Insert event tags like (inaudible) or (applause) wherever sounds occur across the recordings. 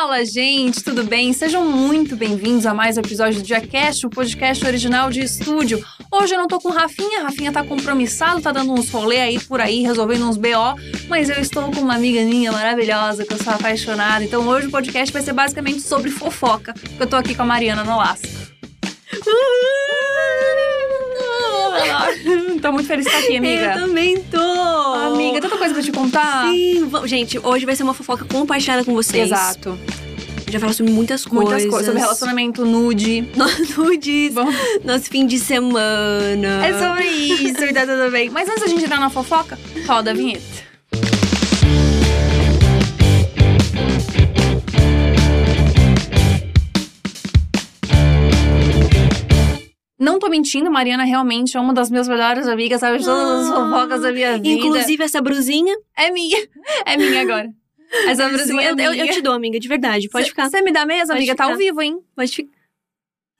Fala, gente, tudo bem? Sejam muito bem-vindos a mais um episódio do Diacast, o podcast original de estúdio. Hoje eu não tô com Rafinha, Rafinha tá compromissado, tá dando uns rolê aí por aí, resolvendo uns BO, mas eu estou com uma amiga minha maravilhosa que eu sou apaixonada. Então hoje o podcast vai ser basicamente sobre fofoca, eu tô aqui com a Mariana Nolasco. (laughs) tô muito feliz de estar aqui, amiga. Eu também tô. Amiga, tanta coisa pra te contar. Sim, gente, hoje vai ser uma fofoca compartilhada com vocês. Exato. Já falar sobre muitas coisas. Muitas coisas. Sobre relacionamento nude. (laughs) Nudes, Bom, nosso fim de semana. é sobre isso e (laughs) tá tudo bem. Mas antes da gente entrar na fofoca, roda a vinheta. Não tô mentindo, Mariana realmente é uma das minhas melhores amigas, sabe? De todas as Ah. fofocas da minha vida. Inclusive, essa brusinha. É minha. É minha agora. (laughs) Essa brusinha é eu, eu, te dou, amiga, de verdade. Pode Cê- ficar. Você me dá mesmo, amiga? Tá ao vivo, hein? Pode ficar.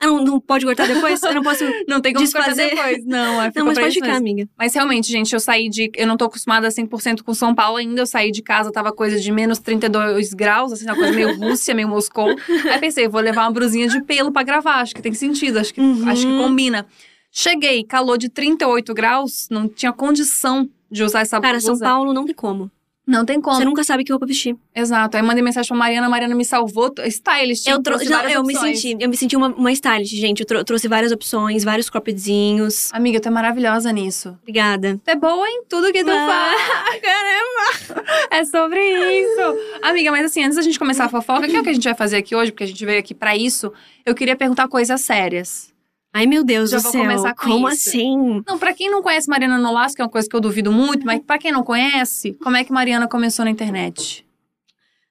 Ah, não, não pode cortar depois? Eu não posso. (laughs) Não tem como cortar Desfazer? depois. Não, é (laughs) Não, mas pode ficar, amiga. Mas realmente, gente, eu saí de. Eu não tô acostumada 100% com São Paulo ainda. Eu saí de casa, tava coisa de menos 32 graus, assim, uma coisa meio Rússia, meio Moscou. Aí pensei, vou levar uma brusinha de pelo pra gravar. Acho que tem sentido, acho que, Uhum. acho que combina. Cheguei, calor de 38 graus, não tinha condição de usar essa Cara, blusa. São Paulo não tem como. Não tem como. Você nunca sabe que roupa vestir. Exato. Aí mandei mensagem pra Mariana, a Mariana me salvou. Stylist. Eu, tro... trouxe não, várias eu me opções. senti, eu me senti uma, uma stylist, gente. Eu trou- trouxe várias opções, vários croppedzinhos. Amiga, tu é maravilhosa nisso. Obrigada. Tu é boa em tudo que tu Ah, faz. (laughs) Caramba! É sobre isso. Amiga, mas assim, antes da gente começar a fofoca, que é o que a gente vai fazer aqui hoje, porque a gente veio aqui pra isso, eu queria perguntar coisas sérias. Ai, meu Deus Já do vou céu. começar com Como isso. assim? Não, pra quem não conhece Mariana Nolasco, que é uma coisa que eu duvido muito, mas pra quem não conhece, como é que Mariana começou na internet?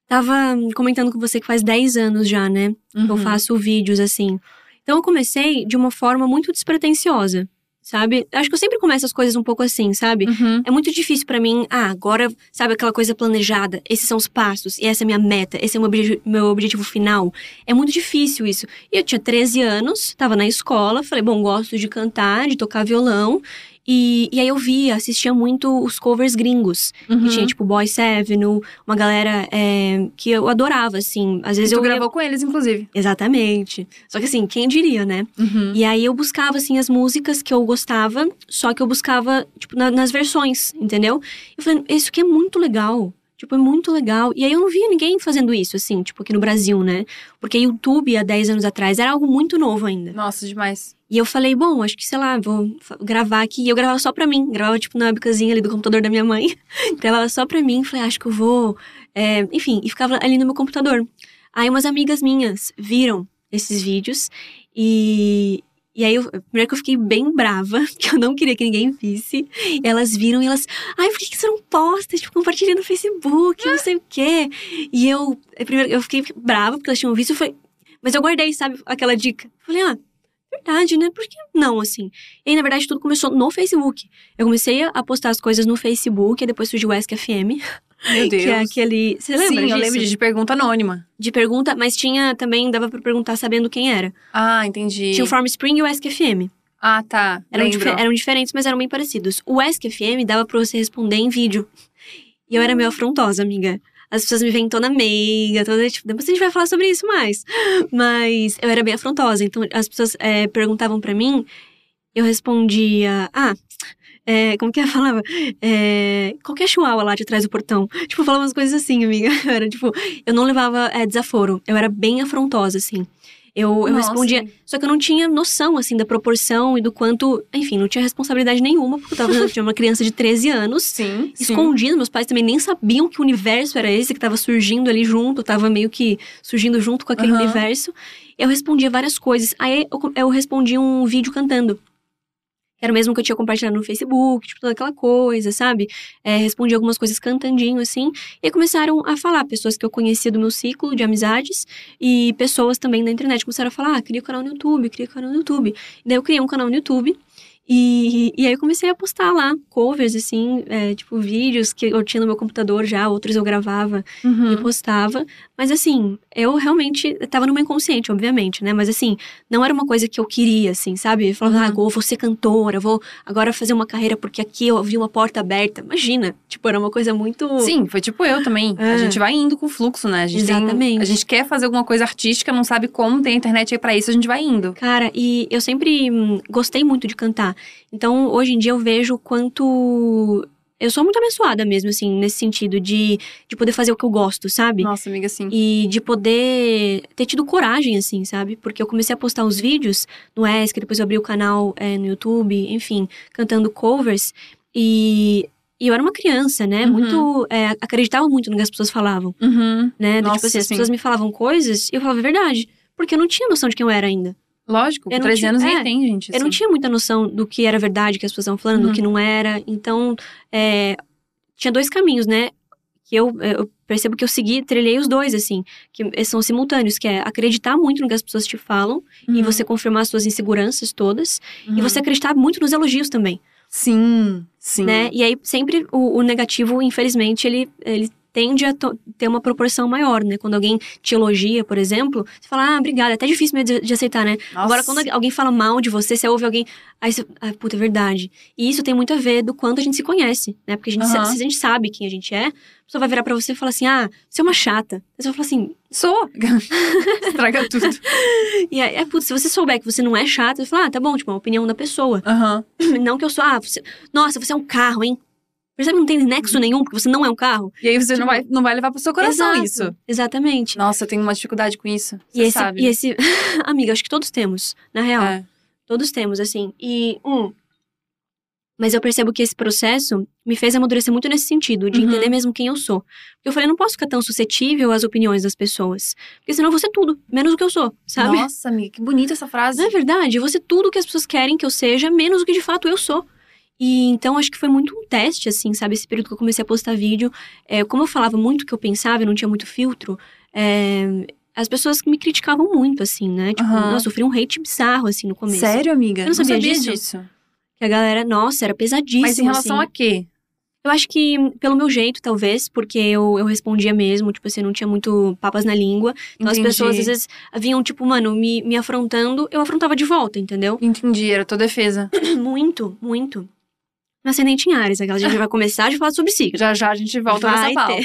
Tava comentando com você que faz 10 anos já, né? que Eu Uhum. faço vídeos assim. Então eu comecei de uma forma muito despretensiosa, sabe? Acho que eu sempre começo as coisas um pouco assim, sabe? Uhum. É muito difícil pra mim, ah, agora, sabe aquela coisa planejada, esses são os passos, e essa é a minha meta, esse é o meu, obje- meu objetivo final. É muito difícil isso. E eu tinha 13 anos, tava na escola, falei, bom, gosto de cantar, de tocar violão. E, e aí eu via, assistia muito os covers gringos. Uhum. Que tinha, tipo, Boy Avenue, uma galera é, que eu adorava, assim. Às vezes tu eu ia- gravou com eles, inclusive. Exatamente. Só que assim, quem diria, né? Uhum. E aí eu buscava, assim, as músicas que eu gostava, só que eu buscava, tipo, na- nas versões, entendeu? Eu falei, isso aqui é muito legal. Tipo, é muito legal. E aí eu não via ninguém fazendo isso, assim, tipo, aqui no Brasil, né? Porque YouTube, há 10 anos atrás, era algo muito novo ainda. Nossa, demais. E eu falei, bom, acho que, sei lá, vou gravar aqui. E eu gravava só pra mim. Gravava, tipo, na webcazinha ali do computador da minha mãe. (laughs) gravava só pra mim. Falei, acho que eu vou... é, Enfim, e ficava ali no meu computador. Aí umas amigas minhas viram esses vídeos. E... E aí, eu, primeiro que eu fiquei bem brava, (laughs) que eu não queria que ninguém visse. Elas viram e elas, ai, por que que você não posta? Tipo, compartilha no Facebook, não sei o quê. E eu, primeiro, eu fiquei brava porque elas tinham visto. Eu falei, mas eu guardei, sabe, aquela dica. Falei, ah, verdade, né? Por que não, assim? E aí, na verdade, tudo começou no Facebook. Eu comecei a postar as coisas no Facebook, e depois surgiu o Ask FM, (laughs) Meu Deus. que é aquele. Você lembra Sim, disso? eu lembro de pergunta anônima. De pergunta, mas tinha também, dava pra perguntar sabendo quem era. Ah, entendi. Tinha o Farm Spring e o Ask FM. Ah, tá. Eram, dife- eram diferentes, mas eram bem parecidos. O Ask FM dava pra você responder em vídeo. E eu era meio afrontosa, amiga. As pessoas me veem toda meiga, toda, tipo, depois a gente vai falar sobre isso mais. Mas eu era bem afrontosa. Então, as pessoas é, perguntavam pra mim, eu respondia, ah, é, como que eu falava? É, qualquer chihuahua lá de trás do portão. Tipo, eu falava umas coisas assim, amiga. Eu (laughs) era, tipo, eu não levava é, desaforo. Eu era bem afrontosa, assim. Eu, eu Nossa. respondia. Só que eu não tinha noção, assim, da proporção e do quanto. Enfim, não tinha responsabilidade nenhuma, porque eu tava eu tinha uma criança de 13 anos. (laughs) Sim, sim. Escondido, meus pais também nem sabiam que universo era esse que tava surgindo ali junto, tava meio que surgindo junto com aquele Aham. universo. Eu respondia várias coisas. Aí eu, eu respondi um vídeo cantando. Era o mesmo que eu tinha compartilhado no Facebook, tipo, toda aquela coisa, sabe? É, respondi algumas coisas cantandinho, assim. E aí começaram a falar, pessoas que eu conhecia do meu ciclo de amizades e pessoas também da internet começaram a falar, ah, cria um canal no YouTube, cria um canal no YouTube. E daí eu criei um canal no YouTube. E, e aí eu comecei a postar lá covers, assim, é, tipo, vídeos que eu tinha no meu computador já, outros eu gravava Uhum. e postava. Mas assim, eu realmente tava meu inconsciente, obviamente, né? Mas assim, não era uma coisa que eu queria, assim, sabe? Eu falava, Uhum. ah, eu vou ser cantora, vou agora fazer uma carreira porque aqui eu vi uma porta aberta. Imagina, tipo, era uma coisa muito. Sim, foi tipo eu também. A É. gente vai indo com o fluxo, né? A gente tem- Exatamente. a gente quer fazer alguma coisa artística, não sabe como, tem internet aí pra isso, a gente vai indo. Cara, e eu sempre hum, gostei muito de cantar. Então, hoje em dia eu vejo o quanto. Eu sou muito abençoada mesmo, assim, nesse sentido de, de poder fazer o que eu gosto, sabe? Nossa, amiga, sim. E de poder ter tido coragem, assim, sabe? Porque eu comecei a postar os vídeos no ESC, depois eu abri o canal é, no YouTube, enfim, cantando covers. E, e eu era uma criança, né? Uhum. Muito. é, acreditava muito no que as pessoas falavam, Uhum. né? Do Nossa, tipo assim, as sim. pessoas me falavam coisas e eu falava a verdade. Porque eu não tinha noção de quem eu era ainda. Lógico, Eu com não 13 tinha- anos nem é, tem, gente. Eu não assim. tinha muita noção do que era verdade que as pessoas estavam falando, Uhum. do que não era. Então, é, tinha dois caminhos, né? Que eu, eu percebo que eu segui, trilhei os dois, assim, que são simultâneos, que é acreditar muito no que as pessoas te falam e Uhum. você confirmar as suas inseguranças todas, e Uhum. você acreditar muito nos elogios também, Sim, sim. né? E aí sempre o, o negativo, infelizmente, ele, ele tende a ter uma proporção maior, né? Quando alguém te elogia, por exemplo, você fala, ah, obrigada, é até difícil mesmo de, de aceitar, né? Nossa. Agora, quando alguém fala mal de você, você ouve alguém. Aí você. Ah, puta, é verdade. E isso tem muito a ver do quanto a gente se conhece, né? Porque a gente, Aham. se, se a gente sabe quem a gente é, a pessoa vai virar pra você e falar assim: ah, você é uma chata. Você vai falar assim. Sou! (laughs) Estraga tudo. E aí, é, putz, se você souber que você não é chata, você fala, ah, tá bom, tipo, é uma opinião da pessoa. Aham. (clears throat) Não que eu sou, ah, você, nossa, você é um carro, hein? Percebe que não tem nexo nenhum, porque você não é um carro? E aí você não, Tipo, vai, não vai levar pro seu coração Exato, isso. Exatamente. Nossa, eu tenho uma dificuldade com isso. E Você esse, sabe. e esse. (laughs) Amiga, acho que todos temos, na real. É. Todos temos, assim. E. Um, mas eu percebo que esse processo me fez amadurecer muito nesse sentido, de Uhum. entender mesmo quem eu sou. Porque eu falei, eu não posso ficar tão suscetível às opiniões das pessoas. Porque senão eu vou ser tudo, menos o que eu sou, sabe? Nossa, amiga, que bonita essa frase. Não é verdade? Eu vou ser tudo o que as pessoas querem que eu seja, menos o que de fato eu sou. E então acho que foi muito um teste, assim, sabe? Esse período que eu comecei a postar vídeo. É, como eu falava muito o que eu pensava, eu não tinha muito filtro, é, as pessoas me criticavam muito, assim, né? Tipo, nossa, eu sofri um hate bizarro, assim, no começo. Sério, amiga? Eu não sabia disso. disso. Que a galera, nossa, era pesadíssimo. Mas em relação assim. a quê? Eu acho que pelo meu jeito, talvez, porque eu, eu respondia mesmo, tipo assim, não tinha muito papas na língua. Então Entendi. as pessoas às vezes vinham, tipo, mano, me, me afrontando, eu afrontava de volta, entendeu? Entendi, era tua defesa. (coughs) muito, muito. Ascendente em Ares, aquela a gente vai começar a falar sobre signo. (laughs) Já já a gente volta Vai nessa pauta.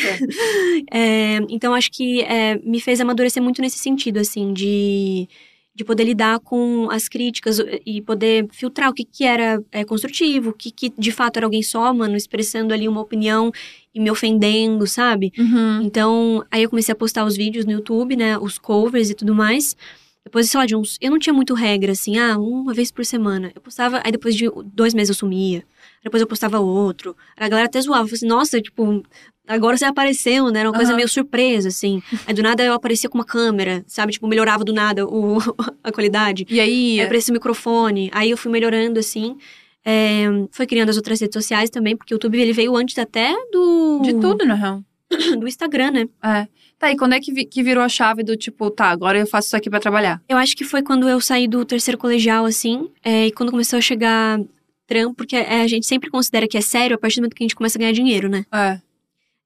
(laughs) É, então, acho que é, me fez amadurecer muito nesse sentido, assim, de, de poder lidar com as críticas e poder filtrar o que, que era é, construtivo, o que, que de fato era alguém só, mano, expressando ali uma opinião e me ofendendo, sabe? Uhum. Então, aí eu comecei a postar os vídeos no YouTube, né? Os covers e tudo mais. Depois, sei lá, de uns. Eu não tinha muito regra, assim, ah, uma vez por semana. Eu postava, aí depois de dois meses eu sumia. Depois eu postava outro. A galera até zoava, falava assim, nossa, tipo, agora você apareceu, né? Era uma coisa Aham. meio surpresa, assim. (laughs) Aí do nada eu aparecia com uma câmera, sabe? Tipo, melhorava do nada o, (laughs) a qualidade. E aí? Aí aparecia o microfone. Aí eu fui melhorando, assim. É, foi criando as outras redes sociais também, porque o YouTube ele veio antes até do. De tudo, na real. (coughs) Do Instagram, né? É. Tá, e quando é que, vi- que virou a chave do tipo, tá, agora eu faço isso aqui pra trabalhar? Eu acho que foi quando eu saí do terceiro colegial, assim, é, e quando começou a chegar trampo, porque é, a gente sempre considera que é sério a partir do momento que a gente começa a ganhar dinheiro, né? É.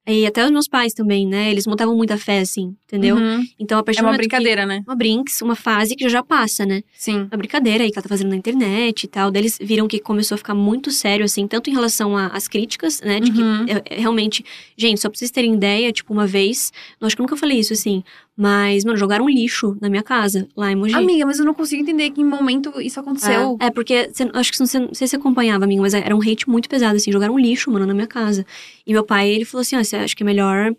E até os meus pais também, né? Eles montavam muita fé, assim, entendeu? Uhum. Então, a partir É uma momento que- brincadeira, né? Uma brinks, uma fase que já já passa, né? Sim. Uma brincadeira aí que ela tá fazendo na internet e tal. Daí eles viram que começou a ficar muito sério, assim, tanto em relação às críticas, né? De Uhum. que é, é, realmente, gente, só pra vocês terem ideia, tipo, uma vez, acho que eu nunca falei isso, assim, mas, mano, jogaram um lixo na minha casa, lá em Mogi. Amiga, mas eu não consigo entender que em momento isso aconteceu. É, é, porque, cê- acho que você, não sei se você acompanhava, amigo, mas era um hate muito pesado, assim, jogaram um lixo, mano, na minha casa. E meu pai, ele falou assim, ó, você acha que é melhor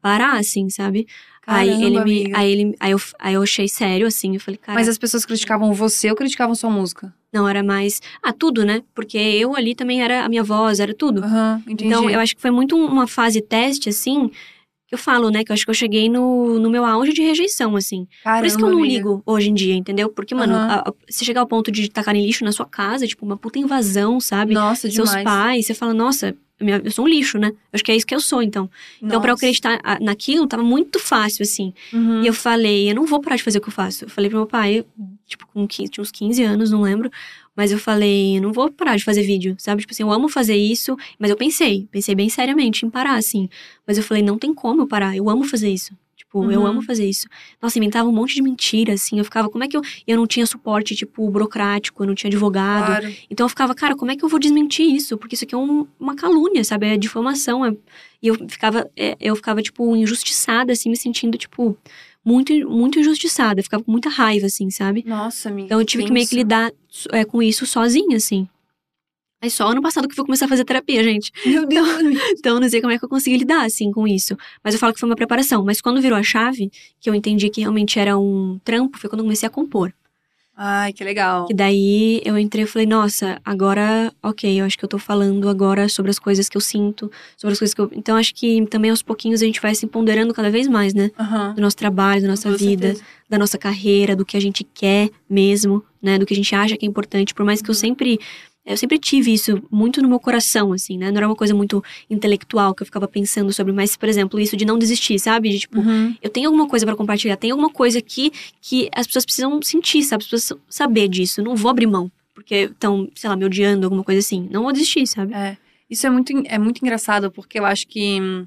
parar, assim, sabe? aí Caramba, ele me, amiga. aí ele, aí eu, aí eu achei sério, assim, eu falei, cara, Mas as pessoas criticavam você ou criticavam sua música? não, era mais, ah, tudo, né? Porque eu ali também era a minha voz, era tudo. Aham, entendi. Então, eu acho que foi muito uma fase teste, assim, eu falo, né, que eu acho que eu cheguei no, no meu auge de rejeição, assim. Por isso que eu Caramba, não amiga. ligo hoje em dia, entendeu? Porque, mano, Aham. a- a- se chegar ao ponto de tacarem lixo na sua casa, tipo, uma puta invasão, sabe? Nossa, Seus demais. pais, você fala, nossa, eu sou um lixo, né? Acho que é isso que eu sou, então. Então, pra eu Nossa. acreditar naquilo, tava muito fácil, assim. Uhum. E eu falei, eu não vou parar de fazer o que eu faço. Eu falei pro meu pai, tipo, com 15, tinha uns 15 anos, não lembro. Mas eu falei, eu não vou parar de fazer vídeo, sabe? Tipo assim, eu amo fazer isso. Mas eu pensei, pensei bem seriamente em parar, assim. Mas eu falei, não tem como eu parar, eu amo fazer isso. Tipo, Tipo, eu Uhum. amo fazer isso. Nossa, inventava um monte de mentira, assim. Eu ficava, como é que eu. Eu não tinha suporte, tipo, burocrático, eu não tinha advogado. Claro. Então eu ficava, cara, como é que eu vou desmentir isso? Porque isso aqui é um- uma calúnia, sabe? É difamação. é- E eu ficava, é, eu ficava, tipo, injustiçada, assim, me sentindo, tipo, muito, muito injustiçada. Eu ficava com muita raiva, assim, sabe? Nossa, amiga. Então eu tive que meio que lidar é, com isso sozinha, assim. Aí só ano passado que eu fui começar a fazer terapia, gente. Meu Deus. (laughs) Então eu não sei como é que eu consegui lidar, assim, com isso. Mas eu falo que foi uma preparação. Mas quando virou a chave, que eu entendi que realmente era um trampo, foi quando eu comecei a compor. Ai, que legal. Que daí eu entrei e falei, nossa, agora, ok, eu acho que eu tô falando agora sobre as coisas que eu sinto, sobre as coisas que eu. Então acho que também aos pouquinhos a gente vai se ponderando cada vez mais, né? Aham. Do nosso trabalho, da nossa Com vida, certeza. da nossa carreira, do que a gente quer mesmo, né? Do que a gente acha que é importante. Por mais que eu Uhum. sempre. Eu sempre tive isso muito no meu coração, assim, né? Não era uma coisa muito intelectual que eu ficava pensando sobre, mas, por exemplo, isso de não desistir, sabe? De, tipo, Uhum. eu tenho alguma coisa pra compartilhar, tem alguma coisa aqui que as pessoas precisam sentir, sabe? As pessoas saber disso. Não vou abrir mão, porque estão, sei lá, me odiando, alguma coisa assim. Não vou desistir, sabe? É. Isso é muito, é muito engraçado, porque eu acho que hum,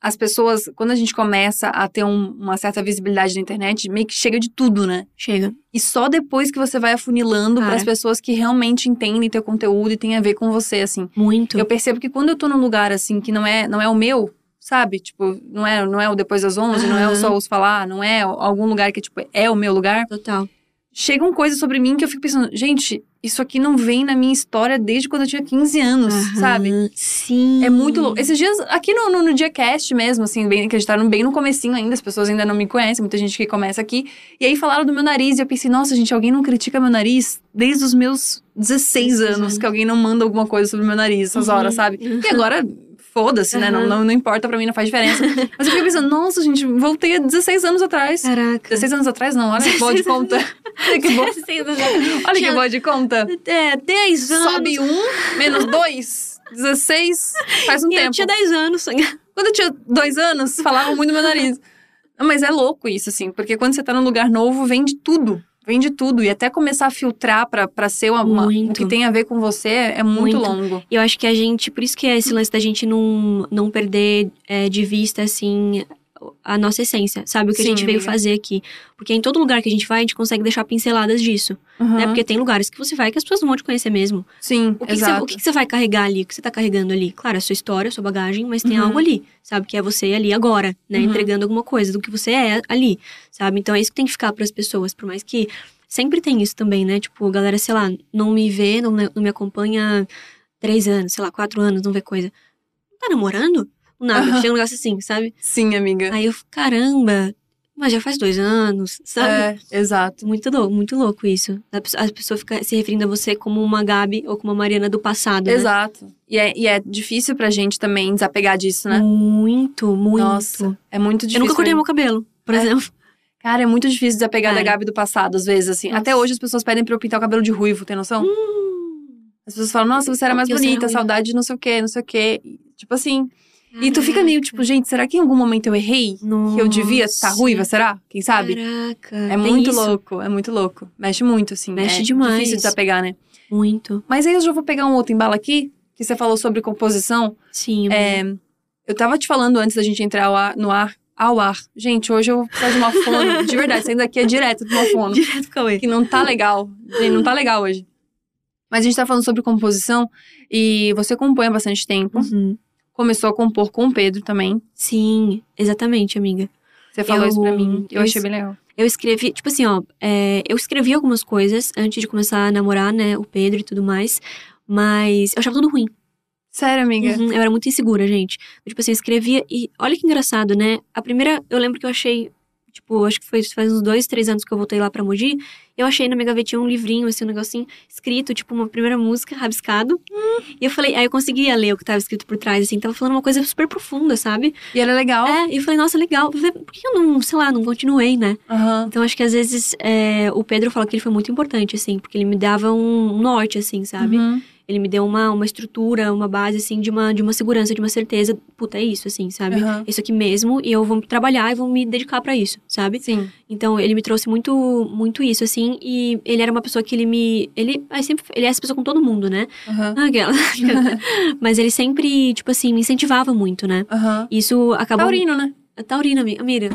as pessoas, quando a gente começa a ter um- uma certa visibilidade na internet, meio que chega de tudo, né? Chega. E só depois que você vai afunilando para as pessoas que realmente entendem teu conteúdo e tem a ver com você, assim. Muito. Eu percebo que quando eu tô num lugar, assim, que não é, não é o meu, sabe? Tipo, não é, não é o Depois das 11, não é o. Só Os Falar, não é algum lugar que, tipo, é o meu lugar. Total. Chegam coisas sobre mim que eu fico pensando, gente, isso aqui não vem na minha história desde quando eu tinha 15 anos, Aham. sabe? Sim. É muito louco. Esses dias, aqui no, no, no Diacast mesmo, assim, bem, que a bem no comecinho ainda, as pessoas ainda não me conhecem, muita gente que começa aqui. E aí falaram do meu nariz, e eu pensei, nossa, gente, alguém não critica meu nariz desde os meus 16 16 anos, que alguém não manda alguma coisa sobre meu nariz essas Uhum. horas, sabe? E agora, foda-se, né? Não, não, não importa pra mim, não faz diferença. (laughs) Mas eu fiquei pensando, nossa, gente, voltei a 16 anos atrás. Caraca. 16 anos atrás, não, olha que boa de 16 conta. (laughs) Olha que boa, olha que boa de conta. É, 10 anos. Sobe um, menos dois, 16, faz um E eu tempo. tinha 10 anos. (laughs) Quando eu tinha dois anos, falavam muito no meu nariz. Mas é louco isso, assim, porque quando você tá num lugar novo, vem de tudo. Vem de tudo. E até começar a filtrar pra, pra ser uma, uma- o que tem a ver com você é muito, Muito. longo. E eu acho que a gente, por isso que é esse lance da gente não, não perder é, de vista, assim, a nossa essência, sabe? O que Sim, a gente veio amiga. fazer aqui. Porque em todo lugar que a gente vai, a gente consegue deixar pinceladas disso, né? Uhum. Porque tem lugares que você vai que as pessoas não vão te conhecer mesmo. Sim, O que, que você, exato. o que que você vai carregar ali? O que você tá carregando ali? Claro, a sua história, a sua bagagem, mas tem Uhum. algo ali, sabe? Que é você ali agora, né? Uhum. Entregando alguma coisa do que você é ali, sabe? Então é isso que tem que ficar pras pessoas, por mais que sempre tem isso também, né? Tipo, a galera, sei lá, não me vê, não, não me acompanha há três anos, sei lá, quatro anos, não vê coisa. Tá namorando? Nada, Aham. chega um negócio assim, sabe? Sim, amiga. Aí eu, caramba, mas já faz dois anos, sabe? É, exato. Muito louco, muito louco isso. A pessoa, a pessoa fica se referindo a você como uma Gabi ou como uma Mariana do passado, né? Exato. E é, e é difícil pra gente também desapegar disso, né? Muito, muito. Nossa, é muito difícil. eu nunca cortei meu cabelo, por É. exemplo. Cara, é muito difícil desapegar da Cara. Gabi do passado, às vezes, assim. Nossa. Até hoje as pessoas pedem pra eu pintar o cabelo de ruivo, tem noção? As pessoas falam, nossa, você era mais Hum. Porque bonita, saudade de não sei o quê, não sei o quê. Tipo assim. E tu fica meio tipo, gente, será que em algum momento eu errei? Que eu devia estar Nossa. ruiva, será? Quem sabe? Caraca. É muito isso. louco, é muito louco. Mexe muito, assim. Mexe é demais. difícil desapegar, né? Muito. Mas aí eu já vou pegar um outro embalo aqui, que você falou sobre composição. Sim. É, eu tava te falando antes da gente entrar ao ar- no ar, ao ar. Gente, hoje eu vou precisar de uma fono. de verdade, saindo daqui é direto de uma fono. Direto com que não tá legal. Gente, não tá legal hoje. Mas a gente tá falando sobre composição e você compõe há bastante tempo. Uhum. Começou a compor com o Pedro também. Sim, exatamente, amiga. Você falou Eu- isso pra mim. Eu eu achei bem legal. Eu escrevi, tipo assim, ó, é, eu escrevi algumas coisas antes de começar a namorar, né, o Pedro e tudo mais, mas eu achava tudo ruim. Sério, amiga? Uhum, eu era muito insegura, gente. Eu, tipo assim, eu escrevia e olha que engraçado, né? A primeira, eu lembro que eu achei, tipo, acho que foi faz uns dois, três anos que eu voltei lá pra Mogi. Eu achei na minha gavetinha um livrinho, assim, um negocinho escrito, tipo, uma primeira música, rabiscado. E eu falei, aí eu conseguia ler o que tava escrito por trás, assim, tava falando uma coisa super profunda, sabe? E era legal. É, e eu falei, nossa, legal. Por que eu não, sei lá, não continuei, né? Aham. Então acho que às vezes é, o Pedro fala que ele foi muito importante, assim, porque ele me dava um norte, assim, sabe? Uhum. Ele me deu uma, uma estrutura, uma base, assim, de uma, de uma segurança, de uma certeza. Puta, é isso, assim, sabe? Aham. Isso aqui mesmo, e eu vou trabalhar e vou me dedicar pra isso, sabe? Sim. Então, ele me trouxe muito, muito isso, assim, e ele era uma pessoa que ele me. Ele, aí sempre, ele é essa pessoa com todo mundo, né? Ah, (laughs) Aquela. Mas ele sempre, tipo assim, me incentivava muito, né? Aham. Isso acabou. Taurino, né? É taurina, amiga.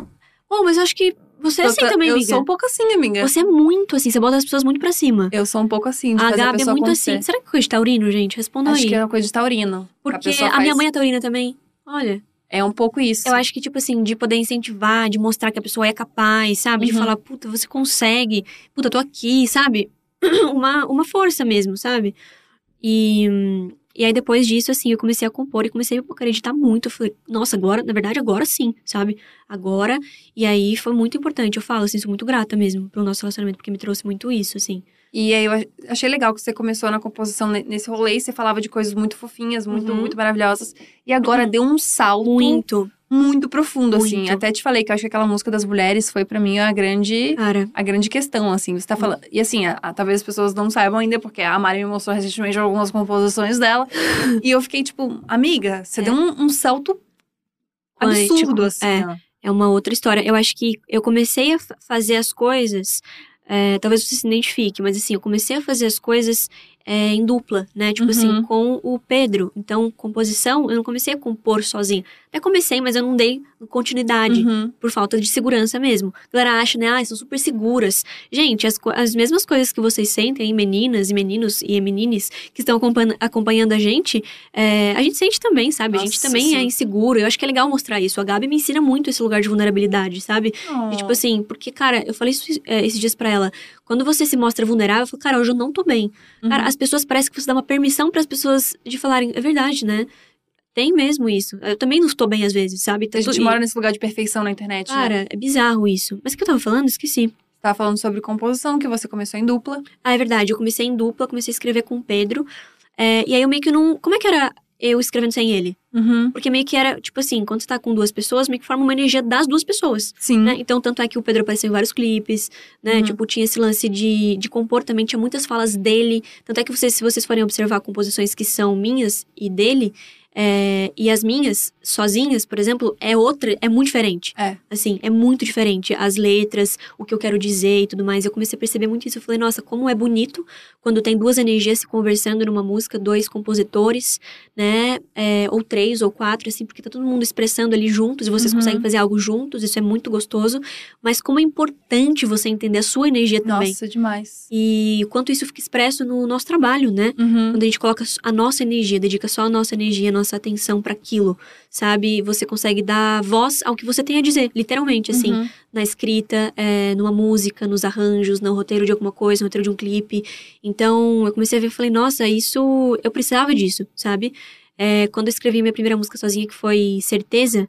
Oh, mas eu acho que você é Eu assim tô- também, eu amiga. sou um pouco assim, amiga. Você é muito assim, você bota as pessoas muito pra cima. Eu sou um pouco assim, de A a Gabi é muito acontecer. assim. Será que é coisa de taurino, gente? Respondam Acho aí. que é uma coisa de taurino. Porque pessoa a minha mãe é taurina também. Olha, É um pouco isso. eu acho que, tipo assim, de poder incentivar, de mostrar que a pessoa é capaz, sabe? De Uhum. falar, puta, você consegue, puta, tô aqui, sabe? (clears throat) uma, uma força mesmo, sabe? E, e aí, depois disso, assim, eu comecei a compor e comecei a acreditar muito. Eu falei, nossa, agora, na verdade, agora sim, sabe? Agora. E aí foi muito importante. Eu falo, assim, sou muito grata mesmo pelo nosso relacionamento, porque me trouxe muito isso, assim. E aí eu ach- achei legal que você começou na composição ne- nesse rolê e você falava de coisas muito fofinhas, muito, Uhum. muito maravilhosas. E agora deu um salto Muito, muito profundo, assim. Muito. Até te falei que eu acho que aquela música das mulheres foi pra mim a grande, cara. a grande questão, assim. Você tá falando. E assim, a- a- talvez as pessoas não saibam ainda, porque a Mari me mostrou recentemente algumas composições dela. (laughs) e eu fiquei tipo, amiga, você É. deu um, um salto Quântico, absurdo, assim. é. É uma outra história. Eu acho que eu comecei a fa- fazer as coisas. é, talvez você se identifique, mas assim, eu comecei a fazer as coisas é, em dupla, né? Tipo Uhum. assim, com o Pedro. Então, composição, eu não comecei a compor sozinha. Até comecei, mas eu não dei continuidade. Uhum. Por falta de segurança mesmo. A galera acha, né? Ah, são super seguras. Gente, as, as mesmas coisas que vocês sentem meninas e meninos e menines que estão acompanhando, acompanhando a gente, é, a gente sente também, sabe? a gente Nossa, também é sim. inseguro. Eu acho que é legal mostrar isso. A Gabi me ensina muito esse lugar de vulnerabilidade, sabe? E, tipo assim, porque, cara, eu falei isso é, esses dias pra ela. Quando você se mostra vulnerável, eu falo, cara, hoje eu não tô bem. Cara, Uhum. as pessoas parecem que você dá uma permissão para as pessoas de falarem, é verdade, né? Tem mesmo isso. Eu também não estou bem às vezes, sabe? a gente Tanto- e- mora nesse lugar de perfeição na internet, né? Cara, é bizarro isso. Mas o que eu tava falando? Esqueci. Você tava falando sobre composição, que você começou em dupla. Ah, é verdade. Eu comecei em dupla, comecei a escrever com o Pedro. É, e aí eu meio que não. Como é que era eu escrevendo sem ele? Uhum. Porque meio que era, tipo assim, quando você tá com duas pessoas, meio que forma uma energia das duas pessoas. Sim. Né? Então, tanto é que o Pedro apareceu em vários clipes, né? Uhum. Tipo, tinha esse lance de, de compor também, tinha muitas falas dele. Tanto é que vocês, se vocês forem observar composições que são minhas e dele, é, e as minhas, sozinhas, por exemplo, é outra, é muito diferente. É. Assim, é muito diferente. As letras, o que eu quero dizer e tudo mais. Eu comecei a perceber muito isso. Eu falei, nossa, como é bonito quando tem duas energias se conversando numa música, dois compositores, né? É, ou três ou quatro, assim, porque tá todo mundo expressando ali juntos e vocês Uhum. conseguem fazer algo juntos, isso é muito gostoso. Mas como é importante você entender a sua energia também. Nossa, demais. E o quanto isso fica expresso no nosso trabalho, né? Uhum. Quando a gente coloca a nossa energia, dedica só a nossa energia, a nossa atenção para aquilo, sabe? Você consegue dar voz ao que você tem a dizer, literalmente, assim, Uhum. na escrita, é, numa música, nos arranjos, no roteiro de alguma coisa, no roteiro de um clipe. Então, eu comecei a ver e falei, nossa, isso, eu precisava disso, sabe? É, quando eu escrevi minha primeira música sozinha, que foi Certeza,